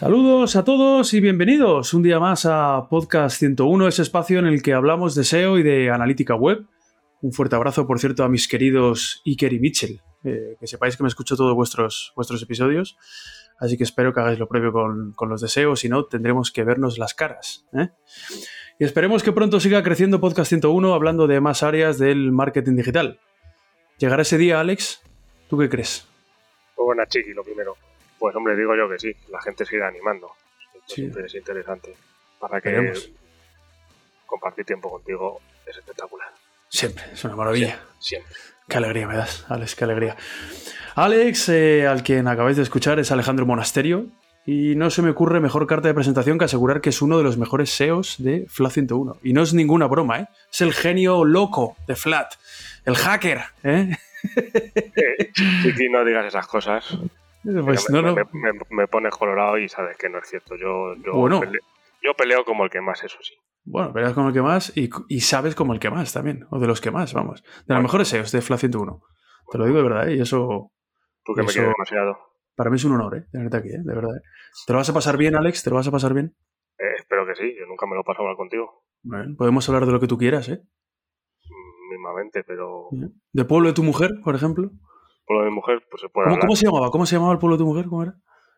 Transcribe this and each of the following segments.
Saludos a todos y bienvenidos un día más a Podcast 101, ese espacio en el que hablamos de SEO y de analítica web. Un fuerte abrazo, por cierto, a mis queridos Iker y Mitchell. Eh, que sepáis que me escucho todos vuestros, vuestros episodios, así que espero que hagáis lo propio con, con los deseos, si no, tendremos que vernos las caras. ¿eh? Y esperemos que pronto siga creciendo Podcast 101 hablando de más áreas del marketing digital. ¿Llegará ese día, Alex? ¿Tú qué crees? Muy buena, Chiqui, lo primero. Pues hombre, digo yo que sí, la gente sigue animando. Esto Sí. siempre es interesante. Para que Veremos. compartir tiempo contigo es espectacular. Siempre, es una maravilla. Siempre. Qué alegría me das, Alex, qué alegría. Alex, eh, al quien acabáis de escuchar, es Alejandro Monasterio. Y no se me ocurre mejor carta de presentación que asegurar que es uno de los mejores SEOs de Flat 101. Y no es ninguna broma, ¿eh? Es el genio loco de Flat. El hacker, ¿eh? Eh, Chiqui, no digas esas cosas. Pues me, no, no. me, me- me pones colorado y sabes que no es cierto. Yo, yo, Bueno. peleo, yo peleo como el que más, eso sí. Bueno, verás como el que más y, y sabes como el que más también. O de los que más, vamos. De los mejores SEOs de Flat 101. Te lo digo de verdad, ¿eh? Y eso Tú que me quieres demasiado. para mí es un honor, ¿eh? Tenerte aquí, ¿eh? De verdad. ¿eh? ¿Te lo vas a pasar bien, Alex? ¿Te lo vas a pasar bien? Eh, espero que sí, yo nunca me lo paso mal contigo. Bueno, podemos hablar de lo que tú quieras, ¿eh? mm, Mismamente, pero ¿Del pueblo de tu mujer, por ejemplo? Por lo de mujer, pues se puede ¿Cómo, hablar. cómo se llamaba? ¿Cómo se llamaba el pueblo de mujer? ¿Cómo era?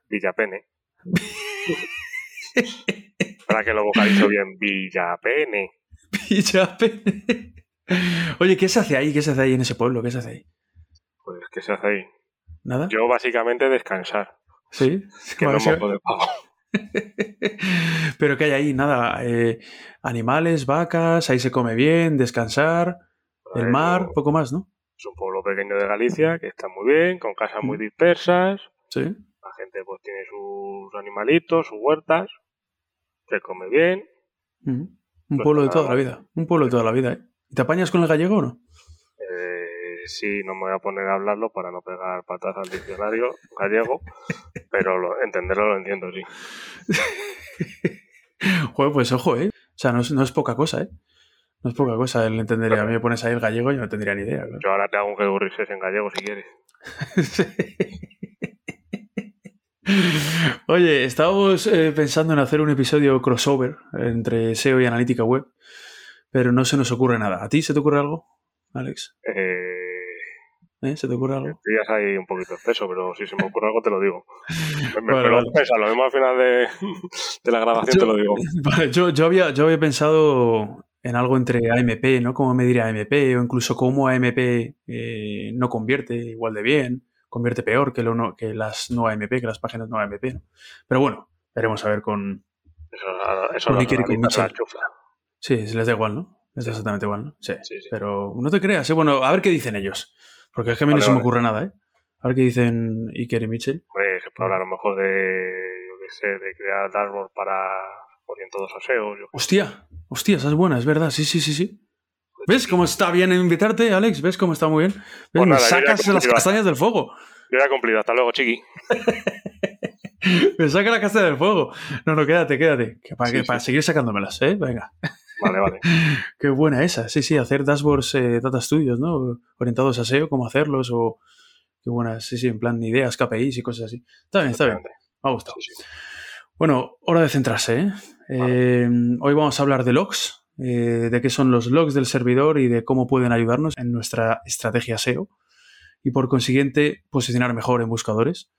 Villapene. Para que lo vocalizo bien, Villapene. Villapene. Oye, ¿qué se hace ahí? ¿Qué se hace ahí en ese pueblo? ¿Qué se hace ahí? Pues, ¿qué se hace ahí? ¿Nada? Yo básicamente descansar, ¿Sí? que no me de pago. Pero ¿qué hay ahí? Nada. eh, animales, vacas, ahí se come bien, descansar, el mar, poco más, ¿no? Un pueblo pequeño de Galicia que está muy bien, con casas muy dispersas. Sí. La gente pues tiene sus animalitos, sus huertas. Se come bien. Ujú. Un Pues pueblo de toda la vida. Un pueblo de toda la vida, ¿eh? ¿Y ¿Te apañas con el gallego o no? Eh, sí, no me voy a poner a hablarlo para no pegar patas al diccionario gallego, pero lo, entenderlo lo entiendo, sí. Joder, pues ojo, ¿eh? O sea, no es, no es poca cosa, ¿eh? No es poca cosa el entender. A mí me pones ahí el gallego y yo no tendría ni idea. Yo ahora te hago un Gedurrises en gallego si quieres. Oye, estábamos eh, pensando en hacer un episodio crossover entre SEO y analítica web, pero no se nos ocurre nada. ¿A ti se te ocurre algo, Alex? Eh, ¿Eh? ¿Se te ocurre algo? pillas ahí un poquito espeso, pero si se me ocurre algo te lo digo. Me, Vale, pero vale. pesa, lo mismo al final de, de la grabación te lo digo. Vale, yo, yo, había, yo había pensado en algo entre AMP, ¿no? Cómo medir AMP, o incluso cómo AMP eh, no convierte igual de bien, convierte peor que, lo no- que las no AMP, que las páginas no AMP, ¿no? Pero bueno, veremos a ver con... Eso, Con analistas Mitchell. la chufla. Sí, si les da igual, ¿no? Da exactamente igual, ¿no? Sí, Sí, sí. Pero no te creas, ¿eh? Bueno, a ver qué dicen ellos. Porque es que a mí no Vale, se me ocurre nada, ¿eh? A ver qué dicen Iker y Mitchell. Se puede hablar a lo mejor de, yo qué sé, de crear dashboard para orientados a SEO. Yo, Hostia, hostia, esa es buena, es verdad, sí, sí, sí, sí. ¿Ves cómo está bien invitarte, Alex? ¿Ves cómo está muy bien? ¿Ves? Pues Me nada, sacas las castañas del fuego. yo ya he cumplido, hasta luego, chiqui. Me saca la castaña del fuego. No, no, quédate, quédate. Que para, Sí, que- sí. para seguir sacándomelas, ¿eh? Venga. Vale, vale. Qué buena esa. Sí, sí, hacer dashboards, eh, data studios, ¿no? Orientados a SEO, cómo hacerlos o... Qué buenas, sí, sí, en plan ideas, KPIs y cosas así. Está bien, está bien. Me ha gustado. Sí. Bueno, hora de centrarse, ¿eh? Eh, hoy vamos a hablar de logs, eh, de qué son los logs del servidor y de cómo pueden ayudarnos en nuestra estrategia SEO y por consiguiente posicionar mejor en buscadores.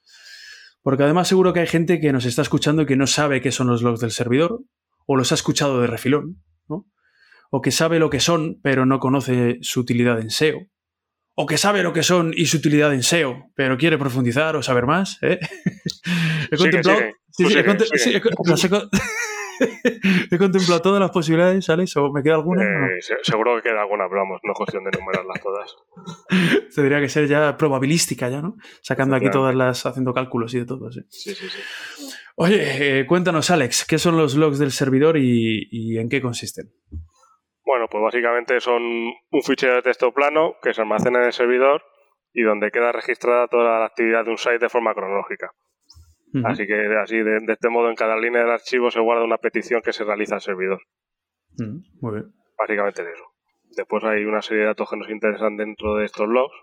Porque además seguro que hay gente que nos está escuchando y que no sabe qué son los logs del servidor o los ha escuchado de refilón, ¿no? O que sabe lo que son pero no conoce su utilidad en SEO. O que sabe lo que son y su utilidad en SEO, pero quiere profundizar o saber más. ¿eh? he contemplado. He contemplado todas las posibilidades, Alex, o me queda alguna. ¿O Eh, se- seguro que queda alguna, pero vamos, no es cuestión de enumerarlas todas. Tendría que ser ya probabilística, ya, ¿no? Sacando aquí todas las, haciendo cálculos y de todo, sí. Sí, sí, sí. Oye, eh, cuéntanos, Alex, ¿qué son los logs del servidor y, y en qué consisten? Bueno, pues básicamente son un fichero de texto plano que se almacena en el servidor y donde queda registrada toda la actividad de un site de forma cronológica. Así que así de, de este modo en cada línea del archivo se guarda una petición que se realiza al servidor. Muy bien. Básicamente es eso. Después hay una serie de datos que nos interesan dentro de estos logs,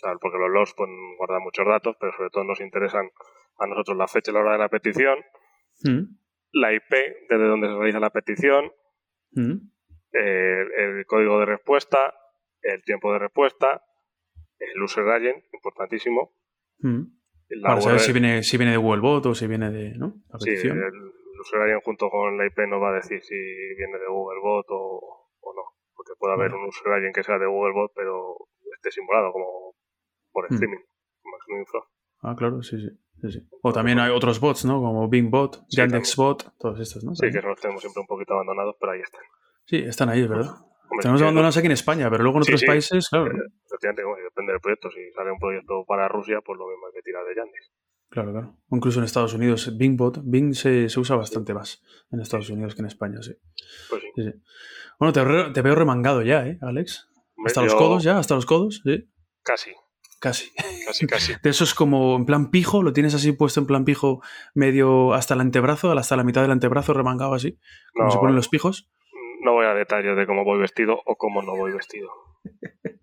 claro, porque los logs pues, guardan muchos datos, pero sobre todo nos interesan a nosotros la fecha y la hora de la petición, la IP desde donde se realiza la petición, ujú, el, código de respuesta, el tiempo de respuesta, el user agent, importantísimo. La Para saber si viene, si viene de Google Bot o si viene de ¿no? la sí, el user agent junto con la IP nos va a decir si viene de Googlebot o, o no. Porque puede haber un user agent que sea de Googlebot, pero esté simulado como por Mm. streaming, como. Ah, claro, sí, sí. sí, sí. O también hay otros bots, ¿no? Como Bingbot, Sí, Yandexbot, todos estos, ¿no? Sí, que los tenemos siempre un poquito abandonados, pero ahí están. Sí, están ahí, es verdad. Hombre, Tenemos abandonados aquí en España, pero luego en otros sí. países, claro. Eh, Efectivamente, depende del proyecto. Si sale un proyecto para Rusia, pues lo mismo hay que tirar de Yandex. Claro, claro. O incluso en Estados Unidos, Bingbot, Bing se, se usa bastante más en Estados Unidos que en España, sí. Pues sí. Sí. Bueno, te, re- te veo remangado ya, ¿eh, Alex? ¿Hasta los codos ya? ¿Hasta los codos? Sí. Casi, Casi. casi, casi. De eso es como en plan pijo, lo tienes así puesto en plan pijo medio hasta el antebrazo, hasta la mitad del antebrazo remangado así, como No, se ponen los pijos. No voy a detalles de cómo voy vestido o cómo no voy vestido.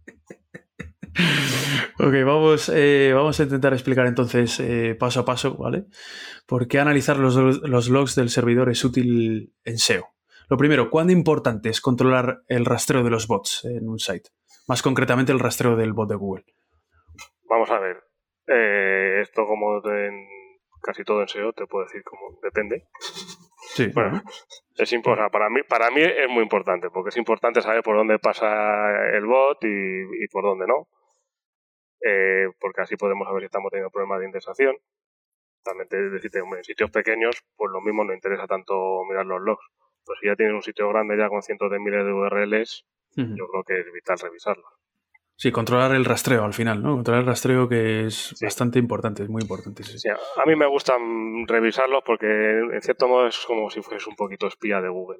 Ok, vamos, eh, vamos a intentar explicar entonces eh, paso a paso, ¿vale? ¿Por qué analizar los, los logs del servidor es útil en SEO? Lo primero, ¿cuán importante es controlar el rastreo de los bots en un site? Más concretamente el rastreo del bot de Google. Vamos a ver. Eh, esto como en casi todo en SEO te puedo decir como depende. Sí, Bueno, es impo- o sea, para mí para mí es muy importante porque es importante saber por dónde pasa el bot y, y por dónde no. Eh, porque así podemos saber si estamos teniendo problemas de indexación. También te decirte, en sitios pequeños, pues lo mismo no interesa tanto mirar los logs. Pero si ya tienes un sitio grande ya con cientos de miles de URLs, yo creo que es vital revisarlos. Sí, controlar el rastreo al final, ¿no? Controlar el rastreo que es bastante importante, es muy importante. Sí, a mí me gusta mm, revisarlos porque en cierto modo es como si fueses un poquito espía de Google.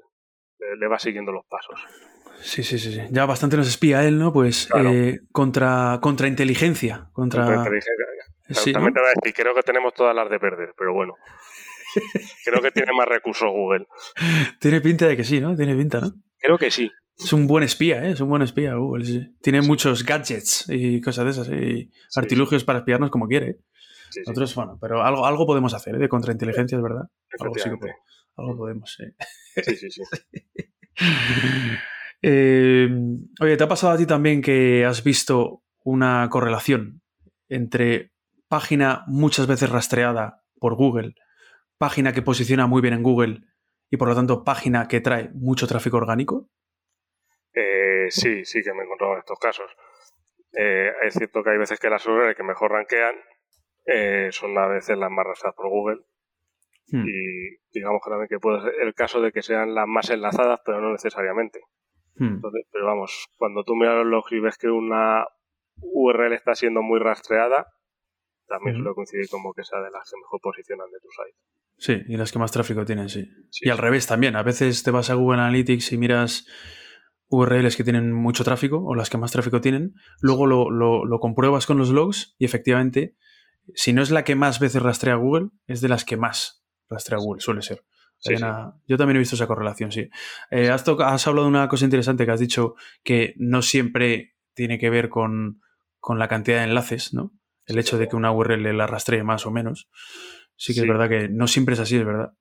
Le, le va siguiendo los pasos. Sí, sí, sí, sí. Ya bastante nos espía él, ¿no? Pues Claro. eh, contra, contra inteligencia, contra... Contra inteligencia. Sí, También ¿no? te voy a decir, creo que tenemos todas las de perder, pero bueno. creo que tiene más recursos Google. Tiene pinta de que sí, ¿no? Tiene pinta, ¿no? Creo que sí. Es un buen espía, ¿eh? Es un buen espía Google, sí. sí. Tiene muchos gadgets y cosas de esas, y artilugios para espiarnos como quiere. ¿eh? Nosotros, bueno, pero algo, algo podemos hacer, ¿eh? De contrainteligencia, es verdad. Algo sí que. Algo podemos. Sí, sí, sí. Eh, oye, ¿te ha pasado a ti también que has visto una correlación entre página muchas veces rastreada por Google, página que posiciona muy bien en Google y por lo tanto página que trae mucho tráfico orgánico? Eh, sí, sí que me he encontrado en estos casos. Eh, es cierto que hay veces que las URL que mejor rankean eh, son a veces las más rastradas por Google Hmm. y digamos que también que puede ser el caso de que sean las más enlazadas, pero no necesariamente. Hmm. Entonces, pero vamos, cuando tú miras los logs y ves que una URL está siendo muy rastreada, también Ujú. suele coincidir como que sea de las que mejor posicionan de tu site. Sí, y las que más tráfico tienen, sí. Sí. Y al revés también. A veces te vas a Google Analytics y miras URLs que tienen mucho tráfico o las que más tráfico tienen. Luego lo, lo- lo compruebas con los logs y efectivamente, si no es la que más veces rastrea Google, es de las que más rastrea Google, suele ser. Sí, sí. Yo también he visto esa correlación, sí. Eh, has, hablado de una cosa interesante que has dicho que no siempre tiene que ver con, con la cantidad de enlaces, ¿no? El hecho de que una URL la rastree más o menos. Sí que es verdad que no siempre es así, es verdad.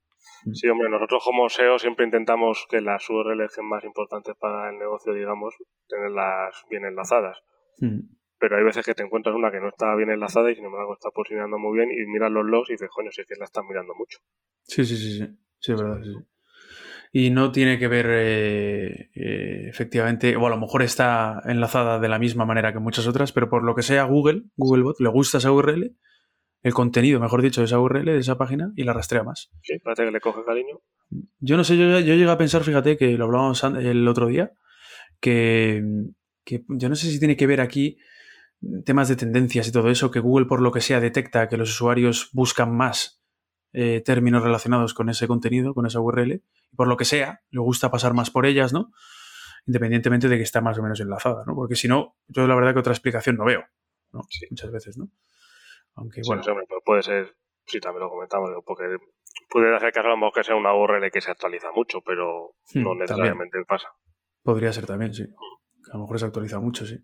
Sí, hombre, nosotros como SEO siempre intentamos que las URLs más importantes para el negocio, digamos, tenerlas bien enlazadas. Mm. Pero hay veces que te encuentras una que no está bien enlazada y sin embargo está posicionando muy bien y miras los logs y dices, coño, si es que la están mirando mucho. Sí, sí, sí, sí. Sí, es verdad, sí. sí. Y no tiene que ver eh, eh, efectivamente, o a lo mejor está enlazada de la misma manera que muchas otras, pero por lo que sea Google, Googlebot, le gusta esa URL, el contenido, mejor dicho, de esa URL, de esa página, y la rastrea más. Sí, parece que le coge cariño. Yo no sé, yo, yo llegué a pensar, fíjate, que lo hablábamos el otro día, que, que yo no sé si tiene que ver aquí temas de tendencias y todo eso, que Google por lo que sea detecta que los usuarios buscan más eh, términos relacionados con ese contenido, con esa URL, y por lo que sea, le gusta pasar más por ellas, ¿no? Independientemente de que está más o menos enlazada, ¿no? Porque si no, yo la verdad que otra explicación no veo, ¿no? Sí. Muchas veces, ¿no? Aunque Sí, bueno, sí, hombre, pero puede ser, sí, también lo comentamos, porque puede hacer caso a lo mejor que sea una URL que se actualiza mucho, pero Hmm, no necesariamente pasa. Podría ser también, sí. A lo mejor se actualiza mucho, sí.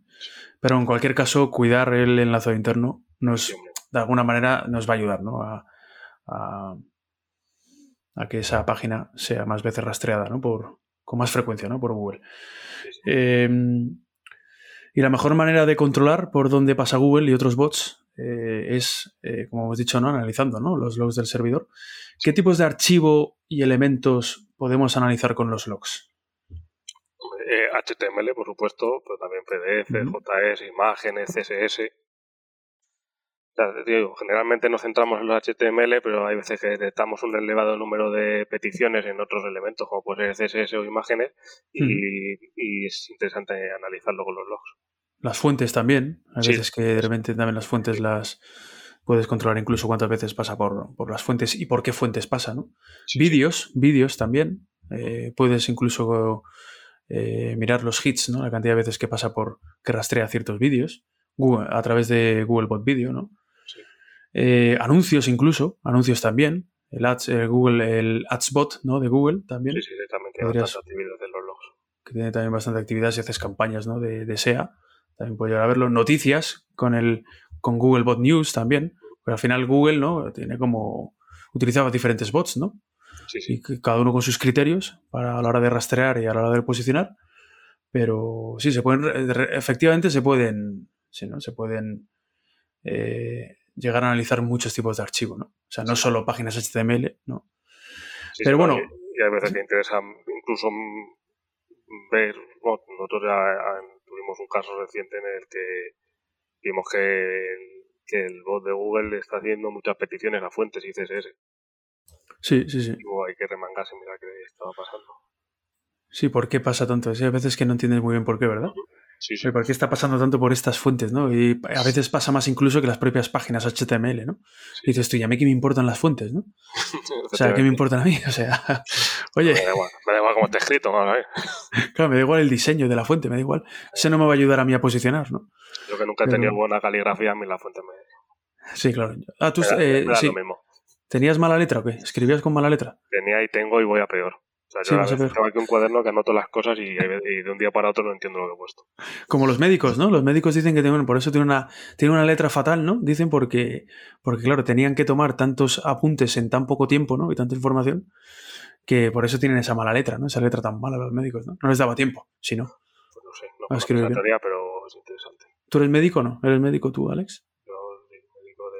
Pero en cualquier caso, cuidar el enlazado interno nos, Sí, de alguna manera nos va a ayudar, ¿no? A, a- a que esa página sea más veces rastreada, ¿no? Por, con más frecuencia, ¿no? Por Google. Sí, sí. Eh, y la mejor manera de controlar por dónde pasa Google y otros bots eh, es, eh, como hemos dicho, ¿no? analizando ¿no? los logs del servidor. ¿Qué tipos de archivo y elementos podemos analizar con los logs? Eh, HTML, por supuesto, pero también PDF. JS, imágenes, CSS. O sea, te digo, generalmente nos centramos en los HTML, pero hay veces que detectamos un elevado número de peticiones en otros elementos, como puede ser CSS o imágenes, y, y es interesante analizarlo con los logs. Las fuentes también. Hay Sí. veces que de repente también las fuentes las puedes controlar incluso cuántas veces pasa por, por las fuentes y por qué fuentes pasa, ¿no? Sí, vídeos, vídeos también. Eh, puedes incluso eh, mirar los hits, ¿no? La cantidad de veces que pasa por que rastrea ciertos vídeos Google- a través de Google Bot Video, ¿no? Eh, anuncios incluso, anuncios también. El Ads, el Google, el Adsbot, ¿no? De Google también, Sí, sí, también tiene bastante actividad en los logs. que tiene también bastante actividad si haces campañas, ¿no? De, de SEA. También puedes llegar a verlo. Noticias con el con Google Bot News también. Pero al final Google, ¿no? Tiene como utilizaba diferentes bots, ¿no? Sí, sí. y cada uno con sus criterios para a la hora de rastrear y a la hora de posicionar. Pero sí, se pueden, efectivamente se pueden, sí, ¿no? Se pueden eh, llegar a analizar muchos tipos de archivo, ¿no? O sea, no solo páginas HTML, ¿no? Pero bueno. Y, y hay veces que interesa incluso ver. bueno, nosotros ya tuvimos un caso reciente en el que vimos que el, que el bot de Google está haciendo muchas peticiones a fuentes y CSS. Sí, sí, sí. Y luego hay que remangarse, mira qué estaba pasando. Sí, ¿por qué pasa tanto? Sí, hay veces que no entiendes muy bien por qué, ¿verdad? Sí, sí. ¿Por qué está pasando tanto por estas fuentes, no? Y a veces pasa más incluso que las propias páginas HTML, ¿no? Y dices tú, ¿y a mí qué me importan las fuentes, no? O sea, ¿qué me importan a mí? O sea, oye, Me da igual, me da igual cómo está escrito, ver. claro, me da igual el diseño de la fuente, me da igual. Eso no me va a ayudar a mí a posicionar, ¿no? Yo que nunca he Pero- tenido buena caligrafía, a mí la fuente me, Sí, claro. Ah, tú me da, eh, me da sí. lo mismo. ¿Tenías mala letra o qué? ¿Escribías con mala letra? Tenía y tengo y voy a peor. O sea, yo a veces tengo aquí un cuaderno que anoto las cosas y, de un día para otro no entiendo lo que he puesto. Como los médicos, ¿no? Los médicos dicen que tienen, por eso tiene una, tiene una letra fatal, ¿no? Dicen porque, porque, claro, tenían que tomar tantos apuntes en tan poco tiempo, ¿no? Y tanta información, que por eso tienen esa mala letra, ¿no? Esa letra tan mala a los médicos, ¿no? No les daba tiempo, si no. Pues no sé, no bien. teoría, pero es interesante. ¿Tú eres médico o no? ¿Eres médico tú, Alex? Yo soy médico de...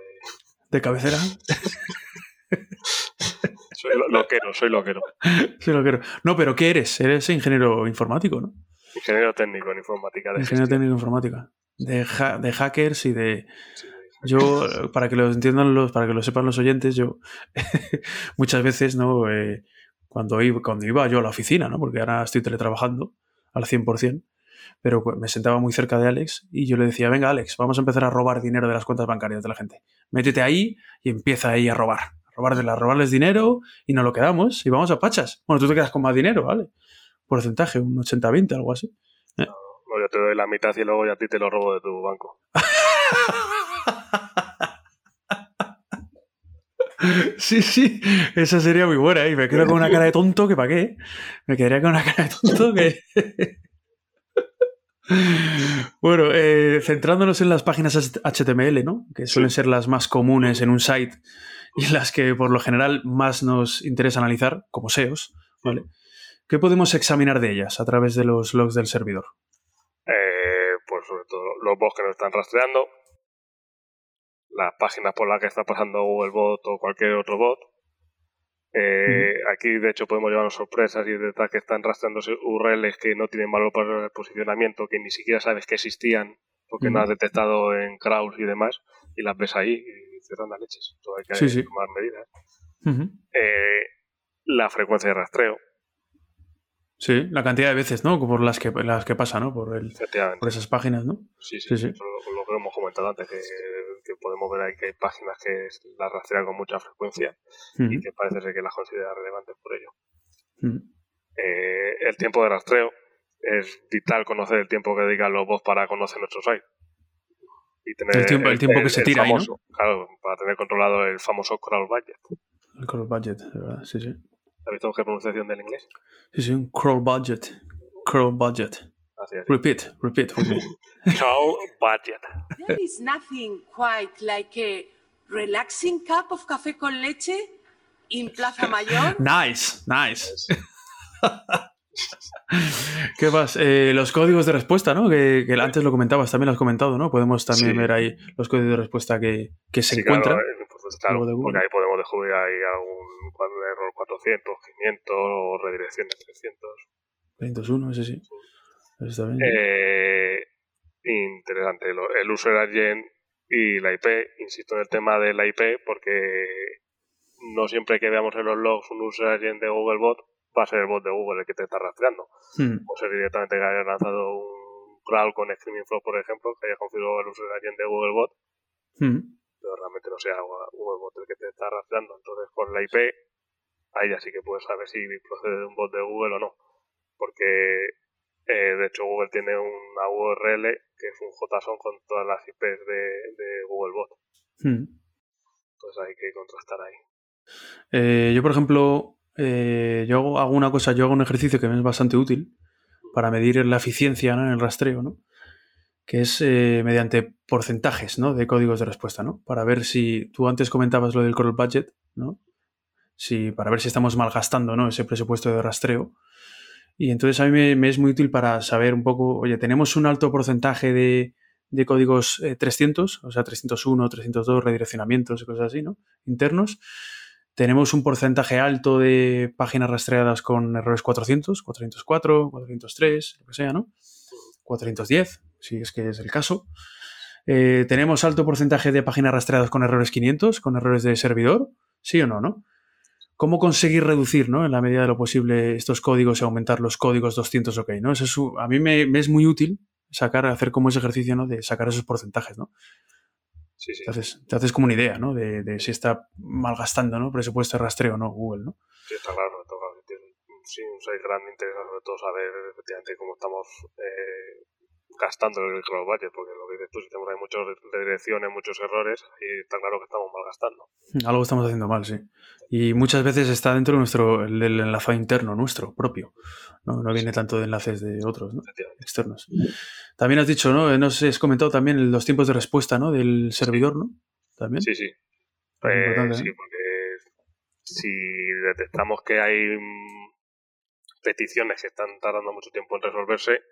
¿De cabecera? Soy lo- loquero, soy loquero. Sí, lo quiero. No, pero ¿qué eres? Eres ingeniero informático, ¿no? Ingeniero técnico en informática de Ingeniero gestión. técnico informática. De, ha- de hackers y de, Sí, Yo, para que lo entiendan los, para que lo sepan los oyentes, yo muchas veces, ¿no? Eh, cuando, iba, cuando iba yo a la oficina, ¿no? Porque ahora estoy teletrabajando al 100%, pero me sentaba muy cerca de Alex y yo le decía, venga Alex, vamos a empezar a robar dinero de las cuentas bancarias de la gente. Métete ahí y empieza ahí a robar. A robar de las, robarles dinero y nos lo quedamos y vamos a pachas. Bueno, tú te quedas con más dinero, ¿vale? Porcentaje, un 80-20, algo así. No, yo te doy la mitad y luego ya a ti te lo robo de tu banco. Sí, sí, esa sería muy buena. Y me quedo con una cara de tonto que para qué. Me quedaría con una cara de tonto que. bueno, eh, centrándonos en las páginas HTML, ¿no? Que suelen ser las más comunes en un site y las que por lo general más nos interesa analizar, como SEOs, ¿vale? ¿Qué podemos examinar de ellas a través de los logs del servidor? Eh, pues sobre todo los bots que nos están rastreando, las páginas por las que está pasando Google Bot o cualquier otro bot. Eh, Aquí, de hecho, podemos llevarnos sorpresas y detrás que están rastreando URLs que no tienen valor para el posicionamiento, que ni siquiera sabes que existían porque no has detectado en crawls y demás, y las ves ahí y cierran las leches. Todo hay que tomar medidas. Eh, la frecuencia de rastreo. Sí, la cantidad de veces, ¿no? Por las que, las que pasa, ¿no? Por, el, por esas páginas, ¿no? Sí, sí, sí. Lo, que hemos comentado antes, que, podemos ver ahí que hay páginas que las rastrean con mucha frecuencia y que parece ser que las considera relevantes por ello. Eh, el tiempo de rastreo es vital conocer el tiempo que dedican los bots para conocer nuestro site. Y tener el tiempo, el tiempo que se tira famoso, Claro, para tener controlado el famoso crawl budget. El crawl budget, verdad, sí, sí. ¿Has visto qué pronunciación del inglés? Sí, sí, un crawl budget. Crawl budget. Así es. Repeat, repeat for me. crawl budget. There is nothing quite like a relaxing cup of café con leche in Plaza Mayor. nice, nice. ¿Qué más? Eh, los códigos de respuesta, ¿no? Que, antes lo comentabas, también lo has comentado, ¿no? Podemos también ver ahí los códigos de respuesta que, que se encuentran. Claro, porque ahí podemos descubrir ahí algún error 400, 500 o redirecciones 300. 501, ese sí. Está bien. Eh, interesante. El user agent y la IP. Insisto en el tema de la IP porque no siempre que veamos en los logs un user agent de Googlebot va a ser el bot de Google el que te está rastreando. Hmm. O ser directamente que haya lanzado un crawl con Screaming Frog, por ejemplo, que haya configurado el user agent de Googlebot. Hmm pero realmente no sea un bot el que te está rastreando. Entonces, con la IP, ahí ya sí que puedes saber si procede de un bot de Google o no. Porque, eh, de hecho, Google tiene una URL que es un JSON con todas las IPs de, Google Bot. Hmm. Entonces hay que contrastar ahí. Eh, yo, por ejemplo, eh, yo hago una cosa, yo hago un ejercicio que me es bastante útil para medir la eficiencia en el rastreo, ¿no? que es eh, mediante porcentajes ¿no? de códigos de respuesta, ¿no? Para ver si tú antes comentabas lo del crawl budget, ¿no? Si, para ver si estamos malgastando ¿no? ese presupuesto de rastreo. Y entonces a mí me, es muy útil para saber un poco, oye, tenemos un alto porcentaje de, de códigos 300, eh, o sea, 301, 302, redireccionamientos y cosas así, ¿no? Internos. Tenemos un porcentaje alto de páginas rastreadas con errores 400, 404, 403, lo que sea, ¿no? 410, si es que es el caso. Eh, ¿Tenemos alto porcentaje de páginas rastreadas con errores 500, con errores de servidor? ¿Sí o no? ¿no? ¿Cómo conseguir reducir, ¿no? en la medida de lo posible, estos códigos y aumentar los códigos 200 OK? ¿no? Eso a mí me, es muy útil sacar, hacer como ese ejercicio ¿no? de sacar esos porcentajes. ¿no? Sí, sí. Te, haces, te haces como una idea ¿no? de, si está malgastando ¿no? presupuesto de rastreo o no Google. ¿no? Sí, está claro. Está claro. Sí, un grande interés sobre todo saber efectivamente cómo estamos eh, gastando el cloud budget, porque lo que dices tú, si tenemos ahí muchas redirecciones, muchos errores, y está claro que estamos mal gastando. Algo estamos haciendo mal, sí. Y muchas veces está dentro de nuestro, el, enlazado interno, nuestro, propio. No, no viene tanto de enlaces de otros, ¿no? Externos. También has dicho, ¿no? Nos has comentado también los tiempos de respuesta, ¿no? Del servidor, ¿no? También. Sí, sí. Eh, sí, porque si detectamos que hay mm, peticiones que están tardando mucho tiempo en resolverse,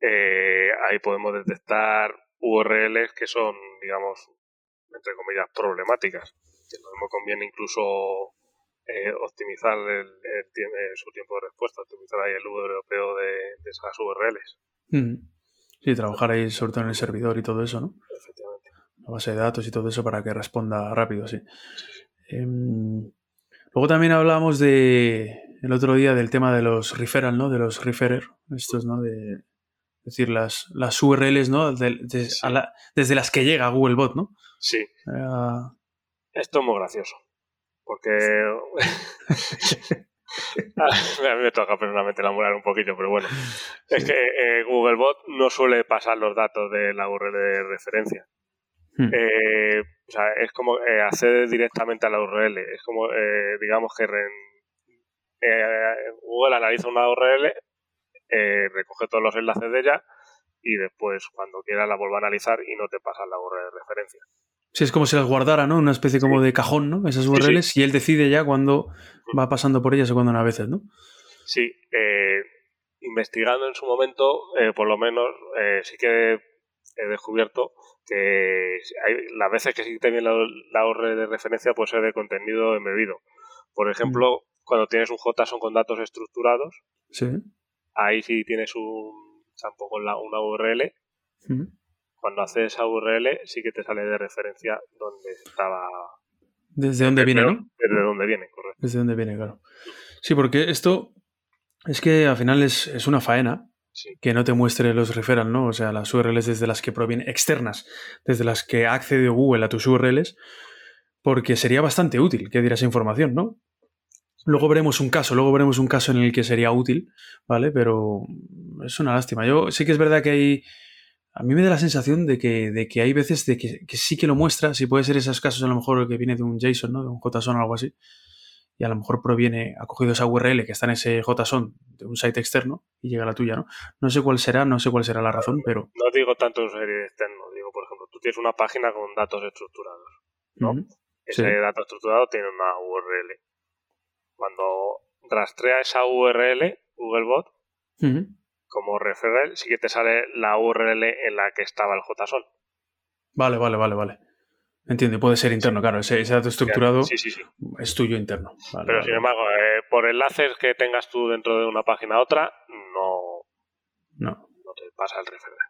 eh, ahí podemos detectar URLs que son, digamos, entre comillas, problemáticas. Que nos conviene incluso eh, optimizar el, eh, su tiempo de respuesta, optimizar ahí el europeo de, de esas URLs. Mm. Sí, trabajar ahí sobre todo en el servidor y todo eso, ¿no? Efectivamente. La base de datos y todo eso para que responda rápido, sí. Em, luego también hablamos de el otro día del tema de los referral, ¿no? De los referer, estos, ¿no? De, es decir, las, las URLs, ¿no? desde las que llega Google Bot, ¿no? Sí. Eh, Esto es muy gracioso. Porque. a mí me toca personalmente lamurar un poquito, pero bueno. Es que eh, Googlebot no suele pasar los datos de la URL de referencia. Hmm. Eh, o sea, es como eh, acceder directamente a la URL. Es como, digamos que Google analiza una URL, eh, recoge todos los enlaces de ella y después cuando quiera la vuelve a analizar y no te pasa la URL de referencia. Sí, es como si las guardara, ¿no? Una especie como de cajón, ¿no? Esas URLs y él decide ya cuando va pasando por ellas o cuando no a veces, ¿no? Sí, eh, investigando en su momento, eh, por lo menos eh, sí que he descubierto que hay, las veces que sí viene la, la URL de referencia puede ser de contenido embebido. Por ejemplo, cuando tienes un JSON con datos estructurados, Sí. Ahí sí tienes un campo con la, una URL. Cuando haces esa URL sí que te sale de referencia donde estaba... ¿Desde dónde viene, no? Desde dónde viene, correcto. Desde dónde viene, claro. Sí, porque esto es que al final es, es una faena Sí. que no te muestre los referral, ¿no? O sea, las URLs desde las que provienen, externas, desde las que ha accedido Google a tus URLs, porque sería bastante útil que dieras información, ¿no? Luego veremos un caso, luego veremos un caso en el que sería útil, ¿vale? Pero es una lástima. Yo sí que es verdad que hay. A mí me da la sensación de que, de que hay veces de que, que sí que lo muestra, si puede ser esos casos a lo mejor que viene de un JSON, ¿no? De un JSON o algo así. Y a lo mejor proviene, ha cogido esa URL que está en ese JSON de un site externo y llega a la tuya, ¿no? No sé cuál será, no sé cuál será la razón, pero. No digo tanto en serie externo, digo, por ejemplo, tú tienes una página con datos estructurados. ¿no? Ese Sí. dato estructurado tiene una URL. Cuando rastrea esa URL, Googlebot, como referral, sí que te sale la URL en la que estaba el JSON. Vale, vale, vale, vale. Entiendo, puede ser interno, claro. Ese, ese dato estructurado Sí, sí, sí. es tuyo interno. Vale, Pero vale. sin embargo, eh, por enlaces que tengas tú dentro de una página a otra, no, No, no te pasa el referral.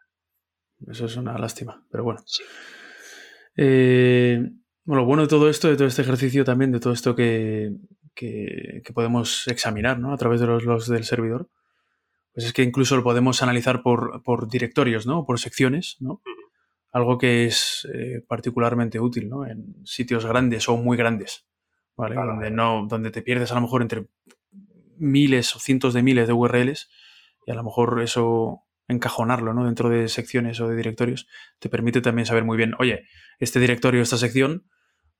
eso es una lástima, pero bueno. Eh, bueno, lo bueno de todo esto, de todo este ejercicio también, de todo esto que, que- que podemos examinar ¿no? a través de los logs del servidor, pues es que incluso lo podemos analizar por, por directorios, ¿no? Por secciones, ¿no? Algo que es eh, particularmente útil, ¿no? En sitios grandes o muy grandes, ¿vale? Claro. Donde, no, donde te pierdes a lo mejor entre miles o cientos de miles de URLs y a lo mejor eso encajonarlo, ¿no? Dentro de secciones o de directorios te permite también saber muy bien, oye, este directorio, esta sección,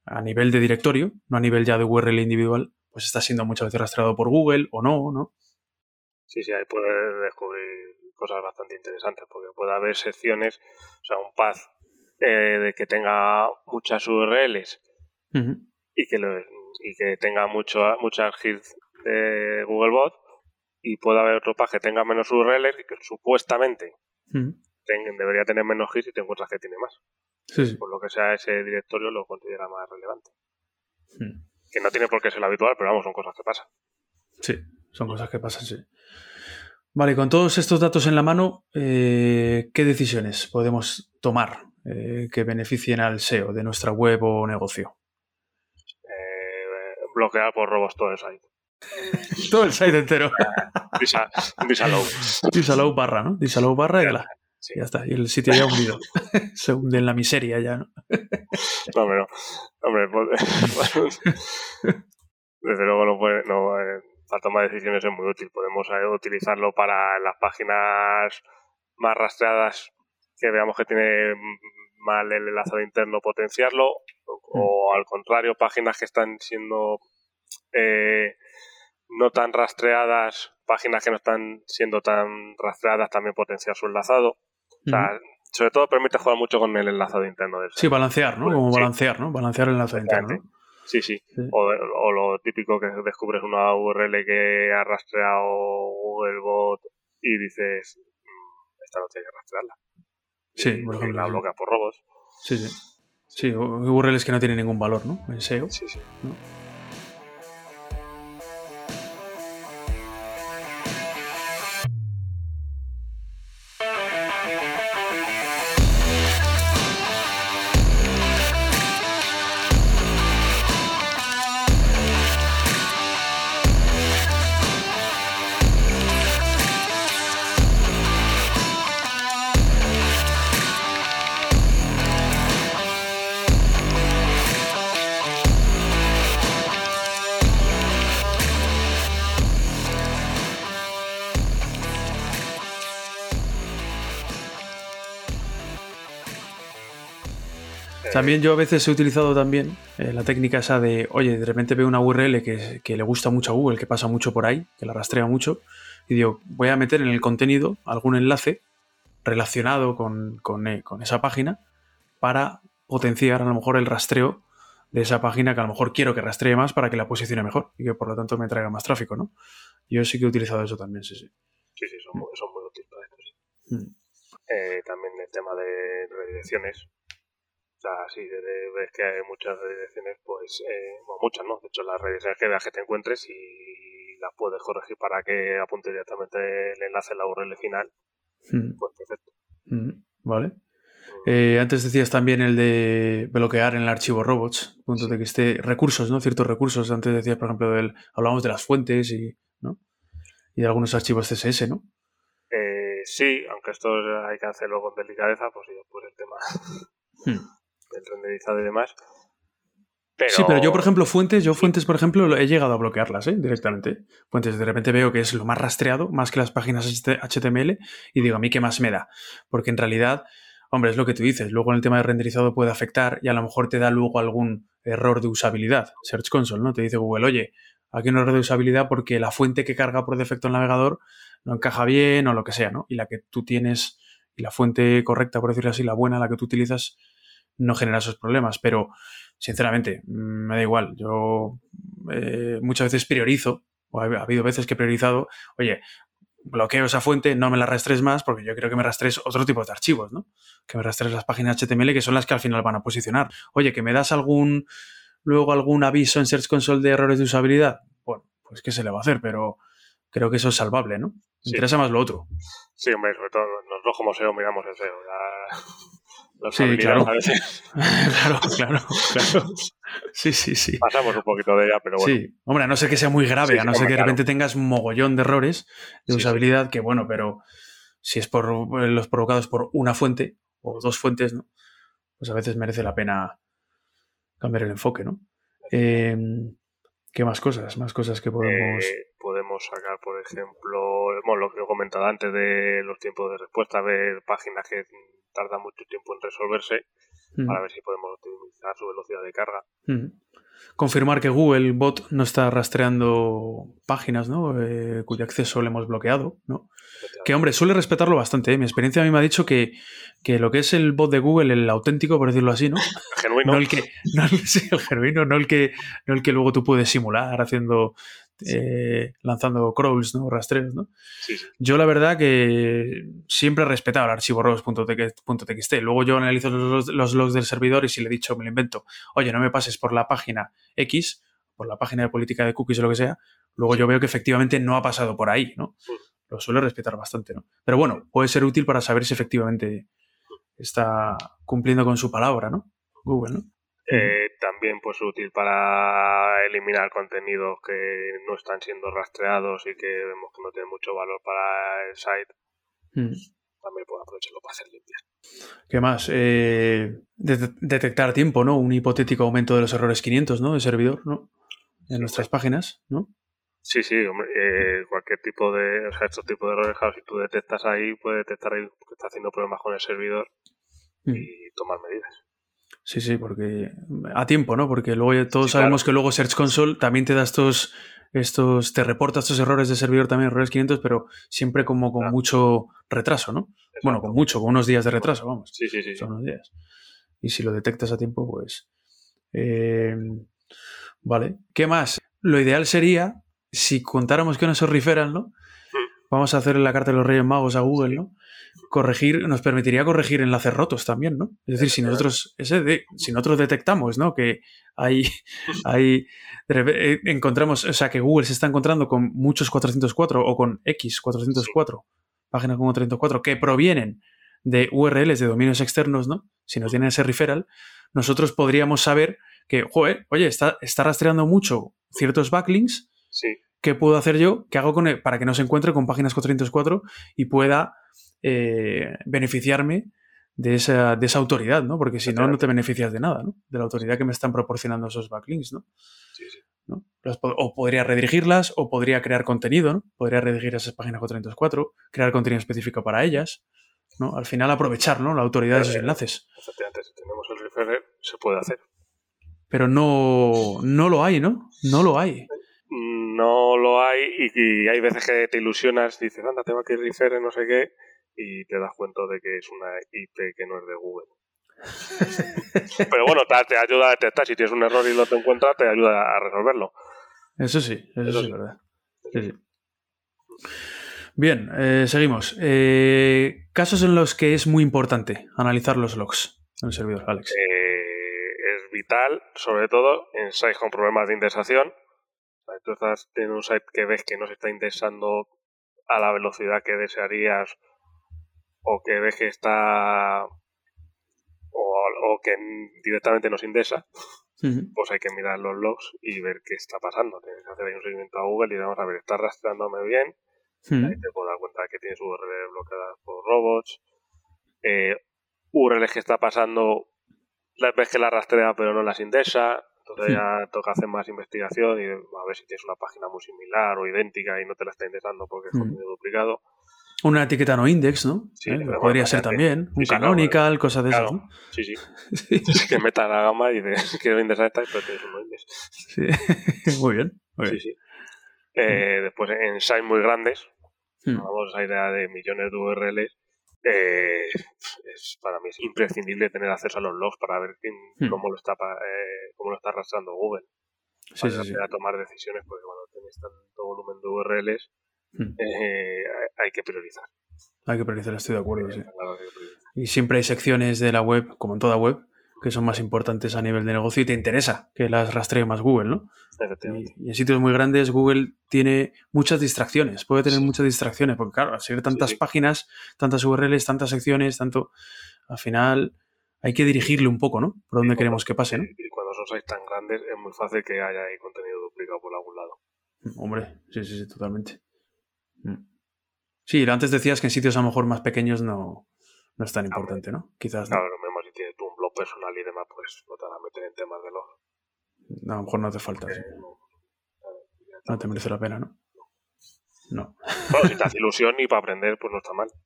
a nivel de directorio, no a nivel ya de URL individual, pues está siendo muchas veces rastreado por Google o no, ¿no? Sí, sí, ahí puedes descubrir cosas bastante interesantes, porque puede haber secciones, o sea, un path eh, de que tenga muchas URLs y que, lo- y que tenga mucho, muchas hits de Googlebot, y puede haber otro path que tenga menos URLs y que supuestamente ten- debería tener menos hits y te encuentras que tiene más. Sí, sí. Por lo que sea, ese directorio lo considera más relevante. Mm. Que no tiene por qué ser habitual, pero vamos, son cosas que pasan. Sí, son cosas que pasan, sí. Vale, con todos estos datos en la mano, eh, ¿qué decisiones podemos tomar eh, que beneficien al SEO de nuestra web o negocio? Eh, bloquear por robos todo el site. Todo el site entero. Disa- disallow. Disallow barra, ¿no? Disallow barra y ala. Sí. Ya está. Y el sitio ya hundido. Se hunde en la miseria ya, ¿no? No, no. Hombre, pues- desde luego no puede, no, eh, la toma de decisiones es muy útil. Podemos eh, utilizarlo para las páginas más rastreadas que veamos que tiene mal el enlazado interno, potenciarlo. O, o al contrario, páginas que están siendo eh, no tan rastreadas, páginas que no están siendo tan rastreadas, también potenciar su enlazado. O sea, sobre todo permite jugar mucho con el enlazado interno del Sí, balancear, ¿no? Como Sí. balancear, ¿no? Balancear el enlace interno, ¿no? Sí, sí. Sí. O, o lo típico que descubres una URL que ha rastreado Googlebot y dices, "Mm, esta no tiene que rastrearla. Sí, Y- por ejemplo. la bloquea por robos. Sí, sí. Sí, URLs que no tienen ningún valor, ¿no? En SEO. Sí, sí. También yo a veces he utilizado también eh, la técnica esa de, oye, de repente veo una URL que, que le gusta mucho a Google, que pasa mucho por ahí, que la rastrea mucho, y digo, voy a meter en el contenido algún enlace relacionado con, con, eh, con esa página para potenciar a lo mejor el rastreo de esa página que a lo mejor quiero que rastree más para que la posicione mejor y que por lo tanto me traiga más tráfico, ¿no? Yo sí que he utilizado eso también, sí, sí. Sí, sí, son, muy- son muy útiles para esto, sí. Mm. Eh, también el tema de redirecciones. O sea, sí, de- de- ves que hay muchas redirecciones, pues, eh, bueno, muchas, ¿no? De hecho, las redirecciones que veas que te encuentres y las puedes corregir para que apunte directamente el enlace a la URL final, Mm, pues perfecto. mm, Vale. Eh, antes decías también el de bloquear en el archivo robots.txt recursos, ¿no? Ciertos recursos. Antes decías, por ejemplo, del, hablábamos de las fuentes y, ¿no? y de algunos archivos CSS, ¿no? Eh, sí, aunque esto hay que hacerlo con delicadeza, pues después el tema Hmm. del renderizado y demás. Pero, Sí, pero yo, por ejemplo, fuentes, yo fuentes, por ejemplo, he llegado a bloquearlas, ¿eh? Directamente. Fuentes, de repente veo que es lo más rastreado, más que las páginas HTML, y digo, ¿a mí qué más me da? Porque en realidad, hombre, es lo que tú dices. Luego en el tema de renderizado puede afectar y a lo mejor te da luego algún error de usabilidad. Search Console, ¿no? Te dice Google, oye, aquí hay un error de usabilidad porque la fuente que carga por defecto el navegador no encaja bien o lo que sea, ¿no? Y la que tú tienes, y la fuente correcta, por decirlo así, la buena, la que tú utilizas, no genera esos problemas. Pero, sinceramente, me da igual. Yo eh, muchas veces priorizo, o ha, ha habido veces que he priorizado, oye, bloqueo esa fuente, no me la rastres más, porque yo quiero que me rastres otro tipo de archivos, ¿no? Que me rastres las páginas HTML, que son las que al final van a posicionar. Oye, que me das algún, luego algún aviso en Search Console de errores de usabilidad. Bueno, pues qué se le va a hacer, pero creo que eso es salvable, ¿no? Me Sí. interesa más lo otro. Sí, hombre, sobre todo nosotros como SEO miramos el SEO. Sí, claro. a veces claro, claro, claro. Sí, sí, sí. pasamos un poquito de ella, pero bueno. Sí, hombre, a no ser que sea muy grave, Sí, a no ser que de claro. repente tengas un mogollón de errores de Sí, usabilidad, que bueno, pero si es por eh, los provocados por una fuente o dos fuentes, ¿no? Pues a veces merece la pena cambiar el enfoque, ¿no? Eh, ¿Qué más cosas? Más cosas que podemos. Eh, podemos sacar, por ejemplo, bueno, lo que he comentado antes de los tiempos de respuesta, ver páginas que tardan mucho tiempo en resolverse, Mm, para ver si podemos optimizar su velocidad de carga. mm. Confirmar que Google Bot no está rastreando páginas, ¿no? Eh, cuyo acceso le hemos bloqueado, ¿no? Que hombre, suele respetarlo bastante. ¿eh? Mi experiencia a mí me ha dicho que, que lo que es el bot de Google, el auténtico, por decirlo así, ¿no? Genuino. No el que, no el, sí, el genuino, no el que, no el que luego tú puedes simular haciendo, eh, lanzando crawls, ¿no? Rastreos, ¿no? Sí. Yo la verdad que siempre he respetado el archivo robots.txt. Luego yo analizo los, los logs del servidor y si le he dicho, me lo invento, oye, no me pases por la página X, por la página de política de cookies o lo que sea, luego yo veo que efectivamente no ha pasado por ahí, ¿no? Lo suelo respetar bastante, ¿no? Pero bueno, puede ser útil para saber si efectivamente está cumpliendo con su palabra, ¿no? Google, ¿no? Eh, también pues útil para eliminar contenidos que no están siendo rastreados y que vemos que no tienen mucho valor para el site. Mm. También puedo aprovecharlo para hacer limpias. ¿Qué más? Eh, de- detectar tiempo, ¿no? Un hipotético aumento de los errores 500, ¿no? De servidor, ¿no? En nuestras páginas, ¿no? Sí, sí, hombre, eh, cualquier tipo de, o sea, estos tipos de errores, claro, si tú detectas ahí, puedes detectar ahí que está haciendo problemas con el servidor Mm. y tomar medidas. Sí, sí, porque a tiempo, ¿no? Porque luego todos Sí, claro. sabemos que luego Search Console también te da estos, estos, te reporta estos errores de servidor también, errores 500, pero siempre como con mucho retraso, ¿no? Bueno, con mucho, con unos días de retraso, vamos. Sí, sí, sí. Son unos días. Y si lo detectas a tiempo, pues... eh, vale. ¿Qué más? Lo ideal sería, si contáramos que no son referral, ¿no? Vamos a hacer la carta de los Reyes Magos a Google, ¿no? Corregir, nos permitiría corregir enlaces rotos también, ¿no? Es decir, si nosotros, ese de- si nosotros detectamos, ¿no? Que hay, hay eh, encontramos, o sea, que Google se está encontrando con muchos 404 o con X 404, páginas con 404, que provienen de URLs de dominios externos, ¿no? Si nos tienen ese referral, nosotros podríamos saber que, joder, oye, está, está rastreando mucho ciertos backlinks, Sí, ¿qué puedo hacer yo? ¿Qué hago con él para que no se encuentre con páginas 404 y pueda eh, beneficiarme de esa, de esa autoridad, ¿no? Porque si no, no te beneficias de nada, ¿no? De la autoridad que me están proporcionando esos backlinks, ¿no? sí, sí. ¿no? O podría redirigirlas, o podría crear contenido, ¿no? Podría redirigir esas páginas 404, crear contenido específico para ellas, ¿no? Al final aprovechar, ¿no? La autoridad de esos Eh, enlaces. Efectivamente, si tenemos el referrer, se puede hacer. Pero no, no lo hay, ¿no? No lo hay. No lo hay y, y hay veces que te ilusionas, dices, anda, tengo aquí el referrer, no sé qué, y te das cuenta de que es una IP que no es de Google. Pero bueno, te, ayuda a detectar. Si tienes un error y lo te encuentras, te ayuda a resolverlo. Eso sí, eso, Eso sí es verdad. Sí, sí. Bien, eh, seguimos. Eh, casos en los que es muy importante analizar los logs en el servidor, Alex. Eh, es vital, sobre todo en sites con problemas de indexación. Tú estás en un site que ves que no se está indexando a la velocidad que desearías o que ves que está o, o que directamente no se indexa, Ujú. pues hay que mirar los logs y ver qué está pasando. Tienes que hacer ahí un seguimiento a Google y vamos a ver, ¿está rastreándome bien? Ahí te puedo dar cuenta que tienes URLs bloqueadas por robots. Eh, URLs que está pasando, las ves que las rastrea pero no las indexa. Entonces ya toca hacer más investigación y a ver si tienes una página muy similar o idéntica y no te la está indexando porque es contenido duplicado. Una etiqueta no index, ¿no? Sí, Eh, Podría ser también. Un Sí, sí, claro, canonical, cosas de Claro, esas, ¿no? sí, sí. Es que meta la gama y dices, quiero indexar esta, pero tienes un no index. Sí. muy bien. Muy Sí, bien. sí. Eh, después en sites muy grandes, Hmm. vamos a idea de millones de URLs, eh, es, para mí es imprescindible tener acceso a los logs para ver quién- Hmm. cómo, lo está, eh, cómo lo está arrastrando Google. Sí, Para sí, sí. a tomar decisiones, porque cuando tenéis tanto volumen de URLs, Hmm. eh, hay- que priorizar. Hay que priorizar, estoy de acuerdo, sí. Y siempre hay secciones de la web, como en toda web, que son más importantes a nivel de negocio y te interesa que las rastree más Google, ¿no? Y, y en sitios muy grandes Google tiene muchas distracciones, puede tener Sí. muchas distracciones, porque claro, al ser tantas sí. páginas, tantas URLs, tantas secciones, tanto, al final hay que dirigirle un poco, ¿no? Por donde Y queremos que pase, ¿no? Y, y cuando son sites tan grandes, es muy fácil que haya ahí contenido duplicado por algún lado. Hombre, sí, sí, sí, totalmente. Mm. Sí, antes decías que en sitios a lo mejor más pequeños no, no es tan importante, ¿no? Quizás no. Claro, lo mismo si tienes tú un blog personal y demás, pues no te van a meter en temas de. No, a lo mejor no hace falta. sí. No. Claro, No te merece la pena, ¿no? No. Bueno, si te hace ilusión y para aprender, pues no está mal.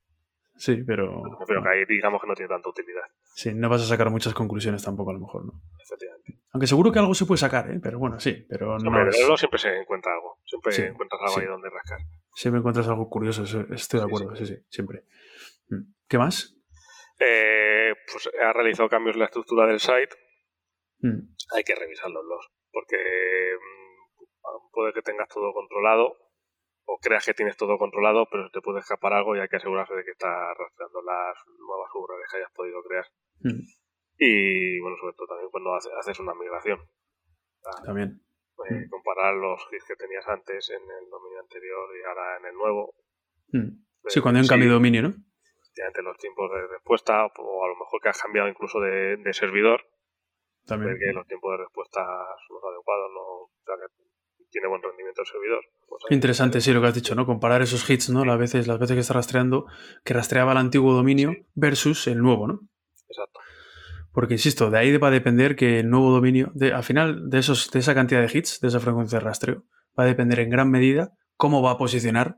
Sí, pero Pero que ahí digamos que no tiene tanta utilidad, sí, no vas a sacar muchas conclusiones tampoco a lo mejor, ¿no? efectivamente. Aunque seguro que algo se puede sacar, ¿eh? Pero bueno, sí, pero no Hombre, es- siempre se encuentra algo. Siempre Sí, encuentras algo sí. ahí donde rascar. Siempre encuentras algo curioso, estoy de acuerdo, sí, sí, siempre. Mm. ¿Qué más? Eh, pues ha realizado cambios en la estructura del site. Mm. Hay que revisar los. Porque mm, puede que tengas todo controlado o creas que tienes todo controlado, pero te puede escapar algo y hay que asegurarse de que está rastreando las nuevas URLs que hayas podido crear. Mm. Y bueno, sobre todo también cuando hace- haces una migración. También. Eh, comparar los hits que tenías antes en el dominio anterior y ahora en el nuevo. Mm. Sí, cuando hay un sí, cambio de dominio, ¿no? efectivamente, los tiempos de respuesta o a lo mejor que has cambiado incluso de, de servidor, También. que los tiempos de respuesta son los adecuados, no, o sea, que tiene buen rendimiento el servidor. Pues Interesante, sí, lo que has dicho, ¿no? Comparar esos hits, ¿no? Las veces, las veces que está rastreando, que rastreaba el antiguo dominio Sí. versus el nuevo, ¿no? Exacto. Porque, insisto, de ahí va a depender que el nuevo dominio, de, al final de, esos, de esa cantidad de hits, de esa frecuencia de rastreo, va a depender en gran medida cómo va a posicionar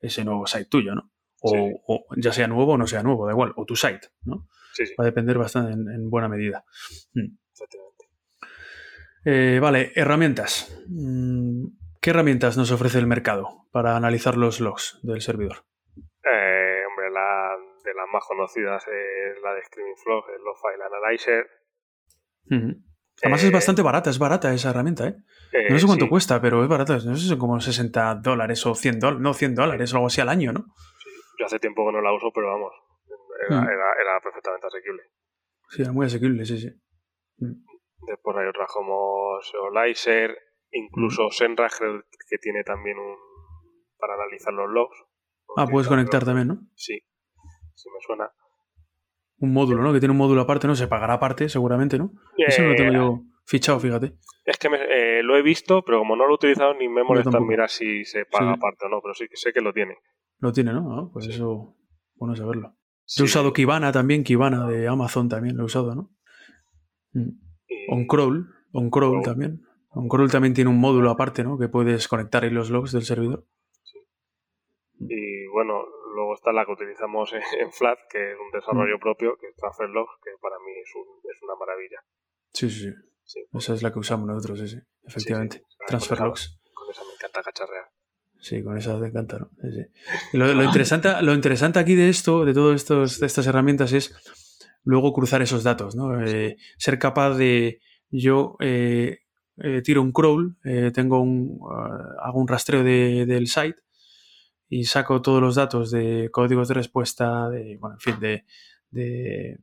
ese nuevo site tuyo, ¿no? O, Sí. o ya sea nuevo o no sea nuevo, da igual, o tu site, ¿no? Sí, sí, Va a depender bastante en, en buena medida. efectivamente. Eh, vale, herramientas. Mm, ¿Qué herramientas nos ofrece el mercado para analizar los logs del servidor? Eh, hombre, la de las más conocidas es la de Screaming Frog, el Log File Analyzer. Además Eh, es bastante barata, es barata esa herramienta, ¿eh? Eh, No sé cuánto sí, cuesta, pero es barata. No sé si son como 60 dólares o 100 dólares, no, 100 dólares o algo así al año, ¿no? sí. Yo hace tiempo que no la uso, pero vamos, era, Mm. era- era perfectamente asequible. Sí, es muy asequible, sí, sí. Mm. Después hay otras como Seolizer, incluso Senraj creo que tiene también un para analizar los logs. Ah, puedes conectar también, ¿no? Sí, sí me suena. Un módulo, ¿no? Que tiene un módulo aparte, ¿no? Se pagará aparte, seguramente, ¿no? Eso no lo tengo Eh, yo fichado, fíjate. Es que me- eh, lo he visto, pero como no lo he utilizado ni me he molestado mirar si se paga Sí. aparte o no, pero sí que sé que lo tiene. Lo tiene, ¿no? Ah, pues Sí. eso, bueno saberlo. Sí, Yo he usado Kibana también, Kibana de Amazon también lo he usado, ¿no? Mm. y- OnCrawl, OnCrawl Crawl. también. OnCrawl también tiene un módulo aparte, ¿no? Que puedes conectar ahí los logs del servidor. Y bueno, luego está la que utilizamos en, Flat, que es un Mm. desarrollo propio, que es TransferLogs, que para mí es, un- es una maravilla. Sí, sí, sí. Sí, Esa es la que usamos nosotros, sí, sí. Efectivamente. sí. Ah, Transfer con esa- logs. Con esa me encanta cacharrear. Sí, con esa te encanta, ¿no? Lo, lo interesante, lo interesante aquí de esto, de todas estas herramientas, es luego cruzar esos datos, ¿no? Eh, ser capaz de yo eh, eh, tiro un crawl, eh, tengo un, uh, hago un rastreo de, del site y saco todos los datos de códigos de respuesta, de, bueno, en fin, de, de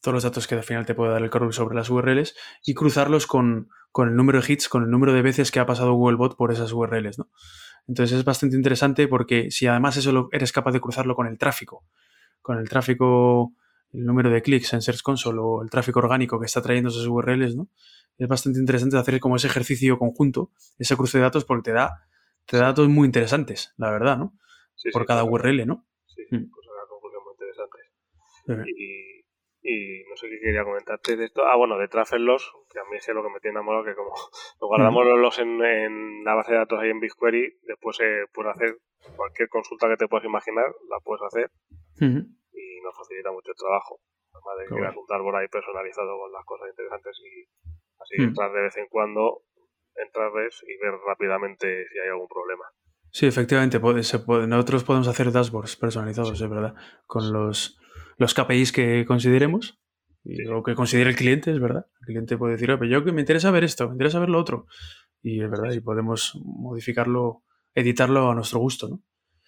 todos los datos que al final te puede dar el crawl sobre las URLs y cruzarlos con, con, el número de hits, con el número de veces que ha pasado Googlebot por esas URLs, ¿no? Entonces es bastante interesante porque si además eso lo, eres capaz de cruzarlo con el tráfico, con el tráfico, el número de clics en Search Console o el tráfico orgánico que está trayendo esas URLs, ¿no? Es bastante interesante hacer como ese ejercicio conjunto, ese cruce de datos, porque te da, te da datos muy interesantes, la verdad, ¿no? Sí, por sí, cada claro. URL, ¿no? Sí, Mm. pues una conclusión muy interesante. Eh, Y, y no sé qué quería comentarte de esto. Ah, bueno, de Traffic Loss, que a mí es lo que me tiene enamorado, que como nos guardamos los en, en la base de datos ahí en BigQuery, después eh, puedes hacer cualquier consulta que te puedas imaginar, la puedes hacer y nos facilita mucho el trabajo. Además de que veas un árbol ahí personalizado con las cosas interesantes y así Mm. entrar de vez en cuando, entrar ves y ver rápidamente si hay algún problema. Sí, efectivamente, se puede- nosotros podemos hacer dashboards personalizados, es verdad, con los, los KPIs que consideremos y Sí. lo que considere el cliente, es verdad. El cliente puede decir, "Oye, yo que me interesa ver esto, me interesa ver lo otro. Y es verdad, y podemos modificarlo, editarlo a nuestro gusto, ¿no?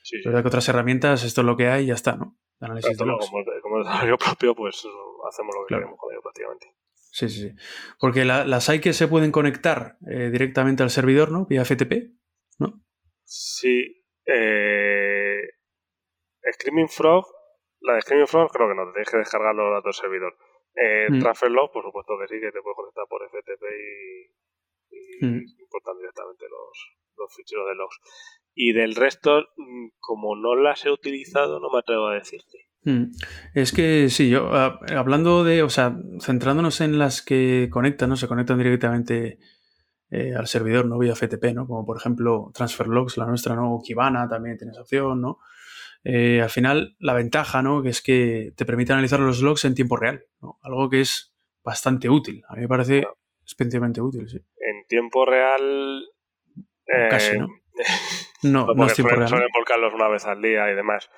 Sí, Es verdad que otras herramientas, esto es lo que hay y ya está, ¿no? Análisis de Pero como, como desarrollo propio, pues hacemos lo que Claro. queremos con ello prácticamente. Sí, sí, sí. Porque la- las hay que se pueden conectar eh, directamente al servidor, ¿no? Vía FTP, ¿no? Sí. Eh, Screaming Frog, la de Screaming Frog creo que no, te tienes que descargar los datos del servidor. Eh, Mm. Transferlog, por supuesto que sí, que te puedes conectar por FTP y, y Mm. importan directamente los, los ficheros de logs. Y del resto, mm, como no las he utilizado, no me atrevo a decirte. Mm. Es que sí, yo ah, hablando de, o sea, centrándonos en las que conectan, ¿no? Se conectan directamente eh, al servidor, ¿no? Vía FTP, ¿no? Como por ejemplo Transferlogs, la nuestra, ¿no? O Kibana también tiene esa opción, ¿no? Eh, al final, la ventaja, ¿no? Que es que te permite analizar los logs en tiempo real, ¿no? Algo que es bastante útil. A mí me parece especialmente útil, sí. En tiempo real. eh, Casi, ¿no? No, no es tiempo real. suelen volcarlos una vez al día y demás.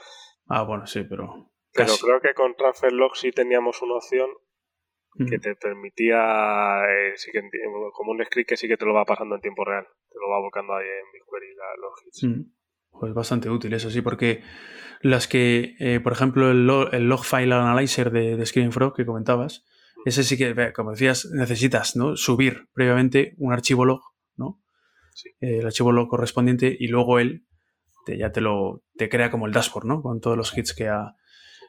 Ah, bueno, sí, pero Pero casi. creo que con Transferlog sí teníamos una opción Mm. que te permitía, eh, sí que como un script que sí que te lo va pasando en tiempo real. Te lo va volcando ahí en BigQuery la- los hits. Mm. Pues bastante útil, eso sí, porque las que, eh, por ejemplo, el, lo- el log file analyzer de, de Screaming Frog que comentabas, ese sí que, como decías, necesitas ¿no? subir previamente un archivo log, ¿no? Sí. Eh, el archivo log correspondiente y luego él te, ya te lo te crea como el dashboard, ¿no? Con todos los hits que ha,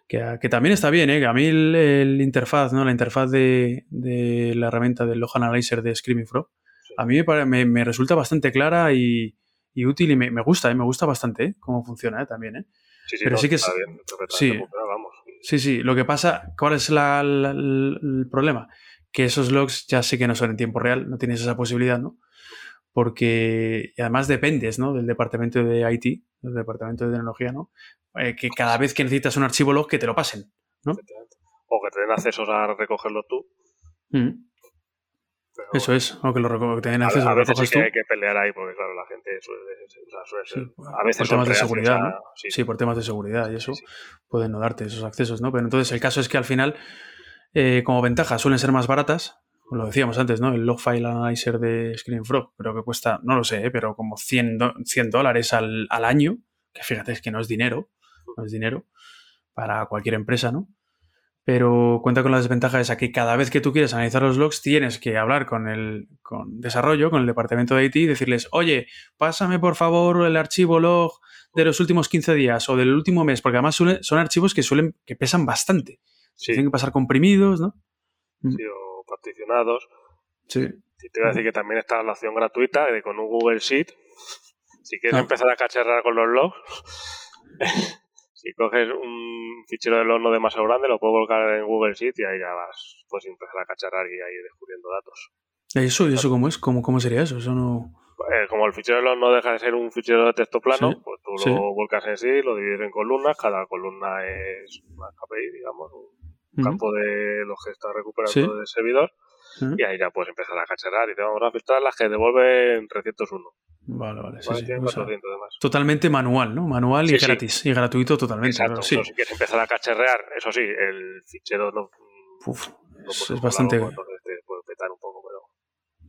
que, ha- que también está bien, ¿eh? Que a mí el, el interfaz, ¿no? La interfaz de, de la herramienta del log analyzer de Screaming Frog, a mí me, me- me resulta bastante clara y, y útil y me, me gusta, ¿eh? me gusta bastante ¿eh? cómo funciona ¿eh? también. ¿eh? Sí, sí, Pero no, sí que es- bien, sí. vamos. Sí, sí, lo que pasa, ¿cuál es la- la- el, problema? Que esos logs ya sé que no son en tiempo real, no tienes esa posibilidad, ¿no? Porque además dependes, ¿no? Del departamento de IT, del departamento de tecnología, ¿no? Eh, que cada vez que necesitas un archivo log que te lo pasen. Efectivamente. O que te den accesos a recogerlo tú. Mm, pero Eso es, o que lo que te den A, acceso, a lo veces sí que hay que pelear ahí, porque claro, la gente suele, o sea, suele ser- Sí, a veces por temas de seguridad, a- ¿no? sí, Sí, por temas de seguridad y eso pueden no darte esos accesos, ¿no? Pero entonces el caso es que al final, eh, como ventaja, suelen ser más baratas. Lo decíamos antes, ¿no? El log file analyzer de Screen Frog creo que cuesta, no lo sé, ¿eh? pero como 100, do- 100 dólares al, al año, que fíjate, es que no es dinero, no es dinero para cualquier empresa, ¿no? Pero cuenta con la desventaja esa que cada vez que tú quieres analizar los logs tienes que hablar con el con desarrollo, con el departamento de IT y decirles, oye, pásame por favor el archivo log de los últimos 15 días o del último mes, porque además suele- son archivos que suelen que pesan bastante. Sí, Tienen que pasar comprimidos, ¿no? sí, o particionados. Sí. Y te voy a decir que también está la opción gratuita de con un Google Sheet. Si quieres Ah. empezar a cacharrar con los logs, si coges un fichero de log no demasiado grande, lo puedes volcar en Google Sheet y ahí ya vas, puedes empezar a cacharrar y ahí descubriendo datos. ¿Y eso, y eso cómo es? ¿Cómo, ¿Cómo sería eso? Eso no... Eh, como el fichero de log no deja de ser un fichero de texto plano, Sí, pues tú sí. lo volcas en sí, lo divides en columnas, cada columna es una KPI, digamos, un Ujú. campo de los que está recuperando Sí. del servidor. ¿Mm? y ahí ya puedes empezar a cacharrar y te vamos a filtrar las que devuelven 301. Vale, vale. Sí, sí. Tienen O sea, 400 además. totalmente manual, ¿no? Manual y gratis. Y gratuito totalmente. Exacto. pero si quieres empezar a cacharrear, eso sí, el fichero no, no Uf, puedes es, es bastante. entonces te puede petar un poco, pero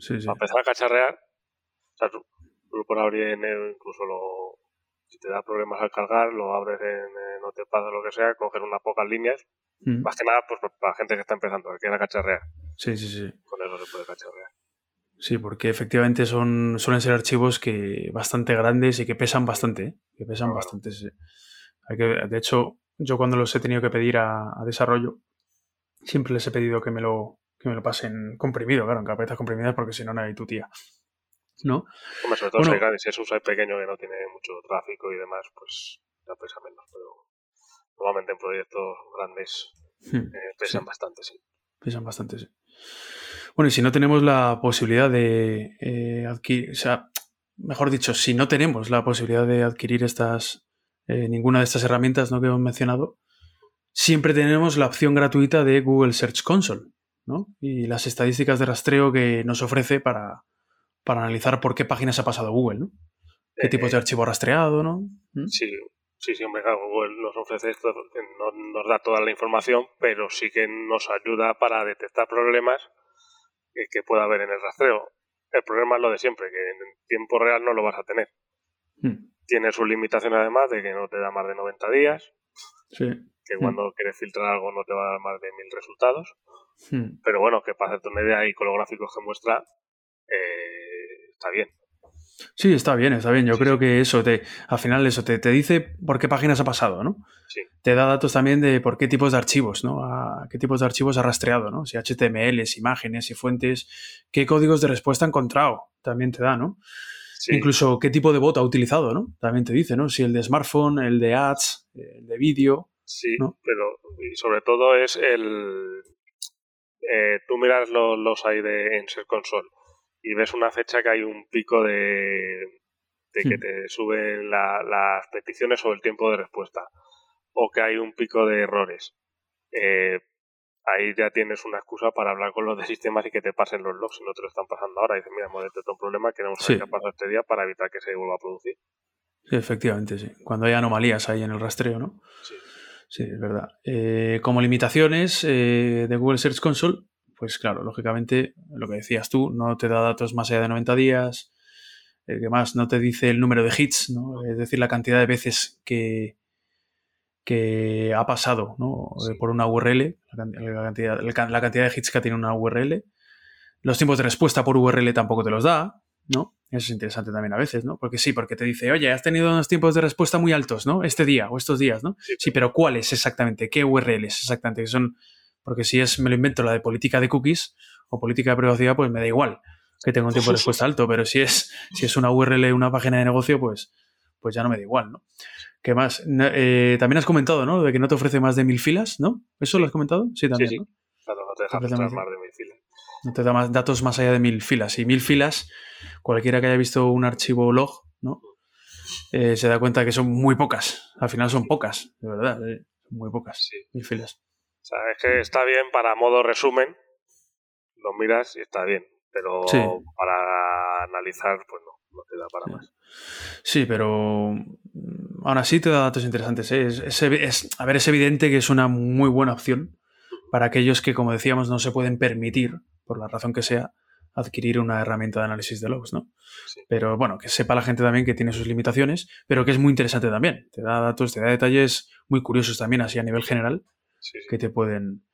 Sí, sí. para empezar a cacharrear, o sea, tú, tú puedes abrir incluso lo, si te da problemas al cargar, lo abres en, Notepad o lo que sea, coges unas pocas líneas, Mm, más que nada pues para gente que está empezando, que quiera cacharrear, Sí, sí, sí. con eso se puede cacharrear. Sí, porque efectivamente son, suelen ser archivos que bastante grandes y que pesan bastante, ¿eh? que pesan Claro. bastante. sí. Hay que, de hecho, yo cuando los he tenido que pedir a, a desarrollo, siempre les he pedido que me lo, que me lo pasen comprimido, claro, en carpetas comprimidas, porque si no, no hay tu tía. ¿No? Hombre, sobre todo Bueno. si, es un site pequeño que no tiene mucho tráfico y demás, pues ya pesa menos, pero normalmente en proyectos grandes Hmm, eh, pesan Sí. bastante, sí. pesan bastante, sí. Bueno, y si no tenemos la posibilidad de eh, adquirir, o sea, mejor dicho, si no tenemos la posibilidad de adquirir estas, eh, ninguna de estas herramientas ¿no? que hemos mencionado, siempre tenemos la opción gratuita de Google Search Console, ¿no? Y las estadísticas de rastreo que nos ofrece para, para analizar por qué páginas ha pasado Google, ¿no? ¿Qué Eh, tipos de archivo ha rastreado, ¿no? ¿Mm? Sí, sí, sí, hombre, claro, Google nos ofrece esto, que no nos da toda la información, pero sí que nos ayuda para detectar problemas que, que pueda haber en el rastreo. El problema es lo de siempre, que en tiempo real no lo vas a tener. Mm, Tiene sus limitaciones además de que no te da más de 90 días, Sí. que Mm. cuando quieres filtrar algo no te va a dar más de mil resultados. Mm. Pero bueno, que para hacerte una idea y con los gráficos que muestra, eh, está bien. Sí, está bien, está bien. Yo creo que eso te, al final eso te, te dice por qué páginas ha pasado, ¿no? Sí. Te da datos también de por qué tipos de archivos, ¿no? A qué tipos de archivos ha rastreado, ¿no? Si HTML, imágenes y fuentes, qué códigos de respuesta ha encontrado, también te da, ¿no? Sí, Incluso qué tipo de bot ha utilizado, ¿no? También te dice, ¿no? Si el de smartphone, el de ads, el de vídeo. sí ¿no? pero y sobre todo es el... eh, tú miras los, los hay de en Search Console y ves una fecha que hay un pico de, de que Hmm. te suben la- las peticiones o el tiempo de respuesta o que hay un pico de errores. Eh, ahí ya tienes una excusa para hablar con los de sistemas y que te pasen los logs si no te lo están pasando ahora. Dices, mira, hemos detectado un problema, queremos saber Sí. qué ha pasado este día para evitar que se vuelva a producir. Sí, efectivamente, sí. Cuando hay anomalías ahí en el rastreo, ¿no? Sí. Sí, es verdad. Eh, como limitaciones eh, de Google Search Console, pues claro, lógicamente, lo que decías tú, no te da datos más allá de 90 días, eh, que más no te dice el número de hits, ¿no? es decir, la cantidad de veces que, que ha pasado ¿no? Por una URL, la can- la cantidad, la can- la cantidad de hits que tiene una URL. Los tiempos de respuesta por URL tampoco te los da, ¿no? Eso es interesante también a veces, ¿no? Porque sí, porque te dice, oye, has tenido unos tiempos de respuesta muy altos, ¿no? Este día o estos días, ¿no? Sí, Sí, pero ¿cuáles exactamente? ¿Qué URLs exactamente? Que son, porque si es, me lo invento, la de política de cookies o política de privacidad, pues me da igual que tenga un tiempo de respuesta alto, pero si es, si es una URL, una página de negocio, pues, pues ya no me da igual, ¿no? ¿Qué más? Eh, también has comentado, ¿no? De que no te ofrece más de mil filas, ¿no? ¿Eso lo has comentado? Sí, también, sí. ¿no? Claro, no te deja más de mil filas. No te da más datos más allá de mil filas. Y mil filas, cualquiera que haya visto un archivo log, ¿no? Eh, se da cuenta que son muy pocas. Al final son pocas, de verdad. eh, Son muy pocas. Sí. Mil filas. O sea, es que está bien para modo resumen, lo miras y está bien, pero Sí. para analizar, pues no, no te da para Sí. más. Sí, pero mm, aún así te da datos interesantes. ¿eh? Es, es- a ver, es evidente que es una muy buena opción para aquellos que, como decíamos, no se pueden permitir, por la razón que sea, adquirir una herramienta de análisis de logs, ¿no? Sí. Pero bueno, que sepa la gente también que tiene sus limitaciones, pero que es muy interesante también. Te da datos, te da detalles muy curiosos también, así a nivel general, Sí, sí. que te pueden,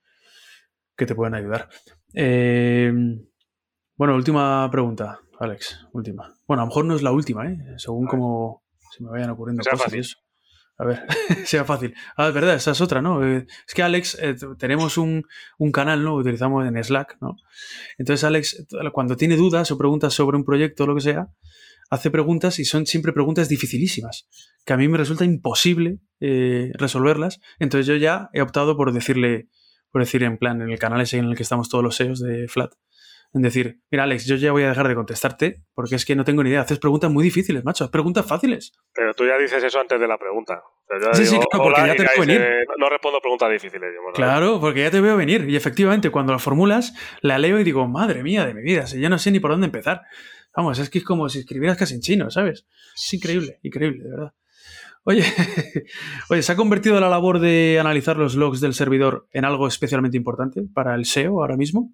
que te pueden ayudar. Eh, bueno, última pregunta, Alex. Última. Bueno, a lo mejor no es la última, ¿eh? Según como se me vayan ocurriendo cosas fácil. y eso. A ver, sea fácil. Ah, es verdad, esa es otra, ¿no? Eh, Es que Alex, eh, tenemos un, un canal, ¿no? Utilizamos en Slack, ¿no? Entonces Alex, cuando tiene dudas o preguntas sobre un proyecto o lo que sea, hace preguntas y son siempre preguntas dificilísimas, que a mí me resulta imposible eh, resolverlas. Entonces yo ya he optado por decirle, por decir en plan, en el canal ese en el que estamos todos los SEOs de Flat, en decir, mira Alex, yo ya voy a dejar de contestarte porque es que no tengo ni idea. Haces preguntas muy difíciles, macho. Preguntas fáciles. Pero tú ya dices eso antes de la pregunta. O sea, yo Sí, sí, claro, porque ya te veo venir. No respondo preguntas difíciles. Claro, porque ya te veo venir. Y efectivamente, cuando la formulas, la leo y digo, madre mía de mi vida, si ya no sé ni por dónde empezar. Vamos, es que es como si escribieras casi en chino, ¿sabes? Es increíble, increíble, de verdad. Oye, oye, ¿se ha convertido la labor de analizar los logs del servidor en algo especialmente importante para el SEO ahora mismo?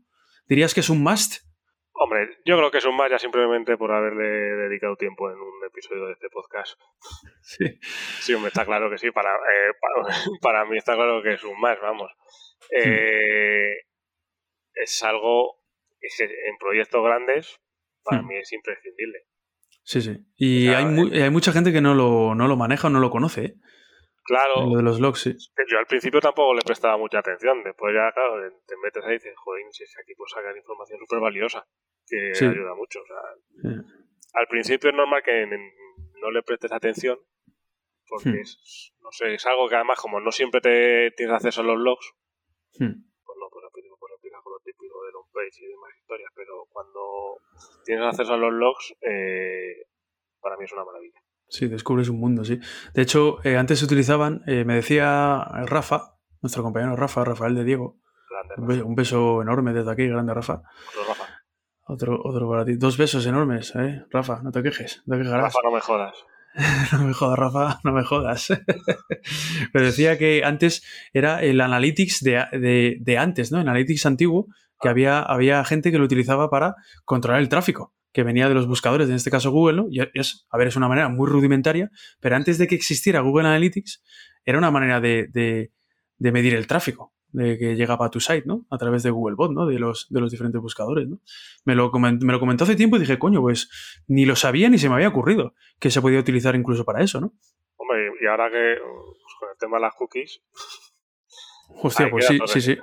¿Dirías que es un must? Hombre, yo creo que es un más ya simplemente por haberle dedicado tiempo en un episodio de este podcast. Sí. Sí, hombre, está claro que sí. Para, eh, para, para mí está claro que es un más, vamos. Eh, es algo es que en proyectos grandes para Hmm. mí es imprescindible. Sí, sí. Y hay, mu- hay mucha gente que no lo, no lo maneja o no lo conoce, ¿eh? Claro, Lo de los logs, sí. yo al principio tampoco le prestaba mucha atención. Después ya, claro, te metes ahí y dices, joder, si es que aquí puedes sacar información súper valiosa que Sí. ayuda mucho. O sea, Sí. al principio es normal que no le prestes atención porque Hmm. es, no sé, es algo que además como no siempre te tienes acceso a los logs, Hmm. pues no, pues al principio pues empiezas con lo y demás historias, pero cuando tienes acceso a los logs, eh, para mí es una maravilla. Sí, descubres un mundo, sí. De hecho, eh, antes se utilizaban, eh, me decía Rafa, nuestro compañero Rafa, Rafael de Diego, Grande, un beso, un beso enorme desde aquí, grande Rafa. Otro Rafa. Otro, otro para ti. Dos besos enormes, ¿eh? Rafa, no te quejes, no te quejarás. Rafa, no me jodas. no me jodas, Rafa, no me jodas. Pero decía que antes era el Analytics de, de- de antes, ¿no? El Analytics antiguo, que había, había gente que lo utilizaba para controlar el tráfico, que venía de los buscadores, en este caso Google, ¿no? Y es, a ver, es una manera muy rudimentaria, pero antes de que existiera Google Analytics, era una manera de, de- de medir el tráfico de que llegaba a tu site, ¿no? A través de Googlebot, ¿no? De los, de los diferentes buscadores, ¿no? Me lo, comen- me lo comentó hace tiempo y dije, coño, pues ni lo sabía ni se me había ocurrido que se podía utilizar incluso para eso, ¿no? Hombre, y ahora que pues, con el tema de las cookies... Hostia, pues sí, sí, sí.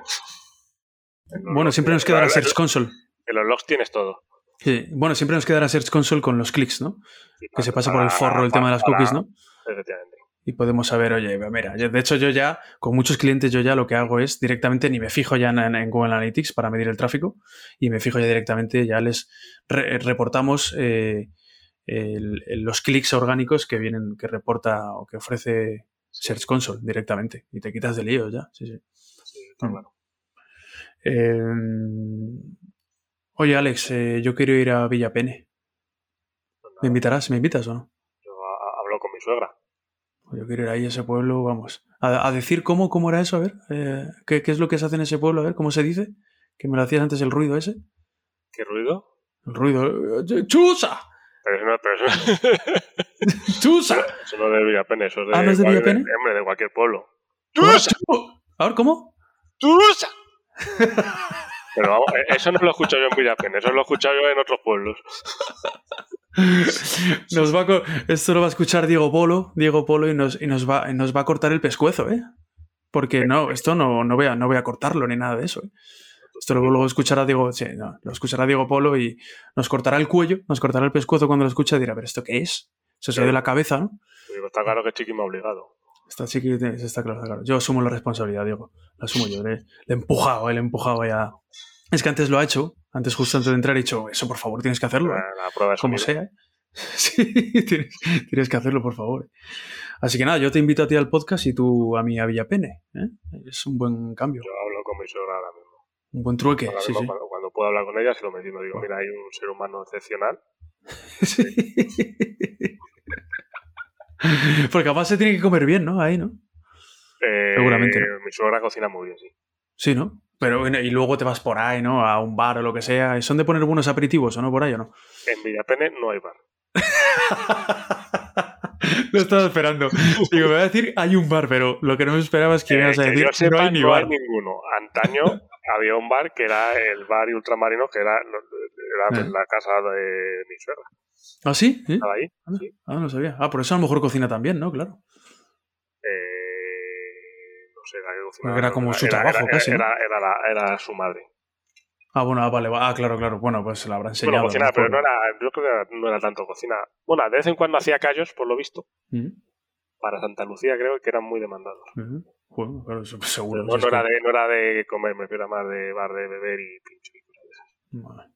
Bueno, siempre nos quedará Search Console. En los logs tienes todo. Sí, Bueno, siempre nos quedará Search Console con los clics, ¿no? Que se para- pase por el para- forro el tema de las para- cookies, ¿no? Efectivamente. Y podemos saber, oye, mira, yo- de hecho yo ya, con muchos clientes yo ya lo que hago es directamente, ni me fijo ya en, en Google Analytics para medir el tráfico, y me fijo ya directamente, ya les re- reportamos eh, el- los clics orgánicos que vienen, que reporta o que ofrece Search Console directamente, y te quitas de lío ya, sí, sí. Sí, está Mm. Eh, oye, Alex, eh, yo quiero ir a Villapene. ¿Me invitarás? ¿Me invitas o no? Yo hablo con mi suegra. Yo quiero ir ahí a ese pueblo, vamos. A, a decir cómo, cómo era eso, a ver. eh, ¿qué, qué es lo que se hace en ese pueblo? A ver, ¿cómo se dice? Que me lo hacías antes el ruido ese. ¿Qué ruido? El ruido. eh, ¡Chusa! Pero eso no, pero eso, ¡Chusa! eso no es de Villapene, eso es de, Ah, ¿no es de hombre, de cualquier pueblo. ¿Cómo? A ver, ¿cómo? ¡Tusa! Pero vamos, eh, eso no lo he escuchado yo en Villapene, eso lo he escuchado yo en otros pueblos. Nos va a Esto lo va a escuchar Diego Polo, Diego Polo, y nos, y nos, va, y nos va a cortar el pescuezo, ¿eh? Porque no, esto no, no, voy a, no voy a cortarlo ni nada de eso. ¿eh? Esto lo, luego escuchará Diego, sí, no, lo escuchará Diego Polo y nos cortará el cuello, nos cortará el pescuezo cuando lo escuche y dirá, pero ¿esto qué es? Se sale de la cabeza, ¿no? Está claro que Chiqui me ha obligado. Está chiqui, está claro, está claro. Yo asumo la responsabilidad, Diego. La asumo yo. Le, he empujado, eh, le he empujado ya. Es que antes lo ha hecho, antes justo antes de entrar he dicho, eso por favor tienes que hacerlo. ¿eh? La, la prueba es como sea. ¿eh? Sí, tienes, tienes que hacerlo, por favor. Así que nada, yo te invito a ti al podcast y tú a mí a Villapene. ¿eh? Es un buen cambio, Yo hablo con mi suegra ahora mismo. un buen trueque. Ahora Sí, mismo sí. Cuando, cuando puedo hablar con ella, se lo menciono. Digo, mira, hay un ser humano excepcional. Sí. Porque además se tiene que comer bien, ¿no? Ahí, ¿no? Eh, Seguramente no. Mi suegra cocina muy bien, sí. Sí, ¿no? Pero bueno, y luego te vas por ahí, ¿no? A un bar o lo que sea. ¿Son de poner buenos aperitivos o no por ahí o no? En Villapene no hay bar. Lo estaba esperando. Digo, me voy a decir, hay un bar, pero lo que no me esperaba es que me Eh, ibas a que decir, sepa, no hay ni no hay bar. ninguno. Antaño había un bar que era el bar y ultramarino, que era, era Eh. la casa de mi suegra. ¿Ah, sí? Ahí. Ah, sí. Ah, no sabía. Ah, por eso a lo mejor cocina también, ¿no? Claro. Eh, no sé, la que cocinaba. Era como su Era- trabajo era, casi. Era, la- era su madre. Ah, bueno, ah, vale. va- Ah, claro, claro. Bueno, pues la habrá enseñado. Bueno, pero no era, yo creo que no era tanto cocina. Bueno, de vez en cuando hacía callos, por lo visto, Mm, para Santa Lucía creo que eran muy demandados. ujú. Bueno, claro, eso pues Pero seguro. no, no era de, no era de comer, me refiero a más de bar de beber y pincho y cosas de esas. Vale.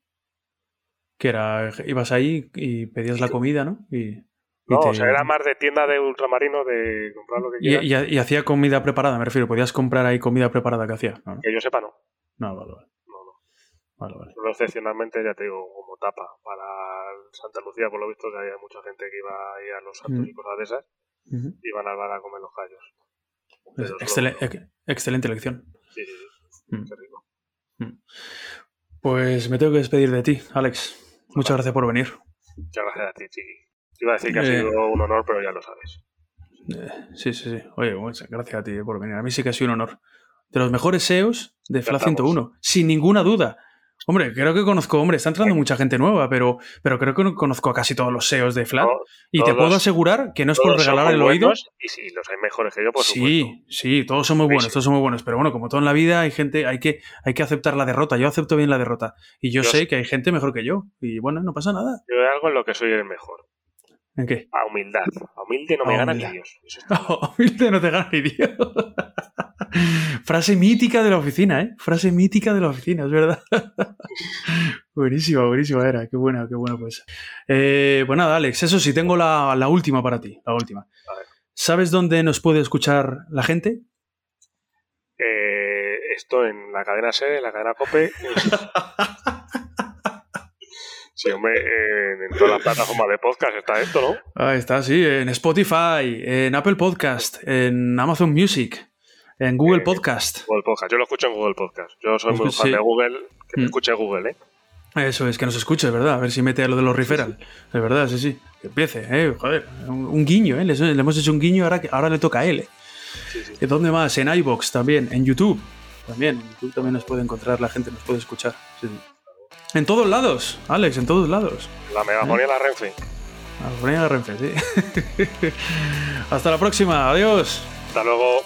Que era, ibas ahí y pedías la comida, ¿no? Y, y No, te- o sea, era más de tienda de ultramarino de comprar lo que quieras. y- y hacía comida preparada, me refiero. Podías comprar ahí comida preparada que hacía. No, Que yo sepa, no. No, vale, vale. No, no. vale, vale. Solo excepcionalmente, ya te digo, como tapa para Santa Lucía, por lo visto, que había mucha gente que iba ahí a los santos Mm. y cosas de esas, iban al bar a comer los callos. Pero solo- Excele- ex- excelente elección. Sí, sí, sí. Mm. Qué rico. Pues me tengo que despedir de ti, Alex. Muchas gracias por venir. Muchas gracias a ti, Chiqui. Te Iba a decir que ha Eh. sido un honor, pero ya lo sabes. Eh, sí, sí, sí. Oye, muchas gracias a ti eh, por venir. A mí sí que ha sido un honor. De los mejores SEOs de FLA estamos. 101, sin ninguna duda. Hombre, creo que conozco, hombre, está entrando mucha gente nueva, pero, pero creo que no conozco a casi todos los SEOs de FLAT. Y te puedo asegurar que no es por regalar el oído. Y sí, los hay mejores que yo, por supuesto. Sí, sí, todos son muy buenos, Sí. todos son muy buenos. Pero bueno, como todo en la vida, hay gente, hay que, hay que aceptar la derrota. Yo acepto bien la derrota. Y yo Yo sé sí. que hay gente mejor que yo. Y bueno, no pasa nada. Yo algo en lo que soy el mejor. ¿En qué? A humildad. A humilde no me A gana ni Dios. Eso está claro. Humilde no te gana ni Dios. Frase mítica de la oficina, ¿eh? Frase mítica de la oficina, es verdad. buenísima, buenísima era. Qué buena, qué buena pues. Eh, pues nada, Alex, eso sí, tengo la, la última para ti. La última. A ver. ¿Sabes dónde nos puede escuchar la gente? Eh, esto en la cadena SER, en la cadena COPE. sí, hombre, en, en todas las plataformas de podcast está esto, ¿no? Ahí está, sí, en Spotify, en Apple Podcast, en Amazon Music, en Google Eh, Podcast. Google Podcast. Yo lo escucho en Google Podcast. Yo soy muy Pues fan de Google. Que me Mm. escuche Google, ¿eh? Eso es, que nos escuche, es verdad. A ver si mete a lo de los referral. Es verdad, sí, sí. Que empiece, ¿eh? Joder, un, un guiño, ¿eh? Le, le hemos hecho un guiño, ahora, ahora le toca a él. ¿eh? Sí, sí. ¿Y ¿Dónde más? En iBox también, en YouTube. También, en YouTube también nos puede encontrar, la gente nos puede escuchar. Sí. En todos lados, Alex, en todos lados. La megafonía de la Renfe. La Peña de Renfe, sí. Hasta la próxima, adiós. Hasta luego.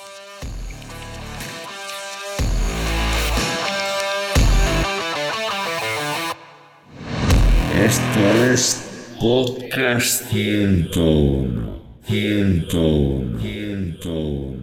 Esto es Podcast 101. 101. 101.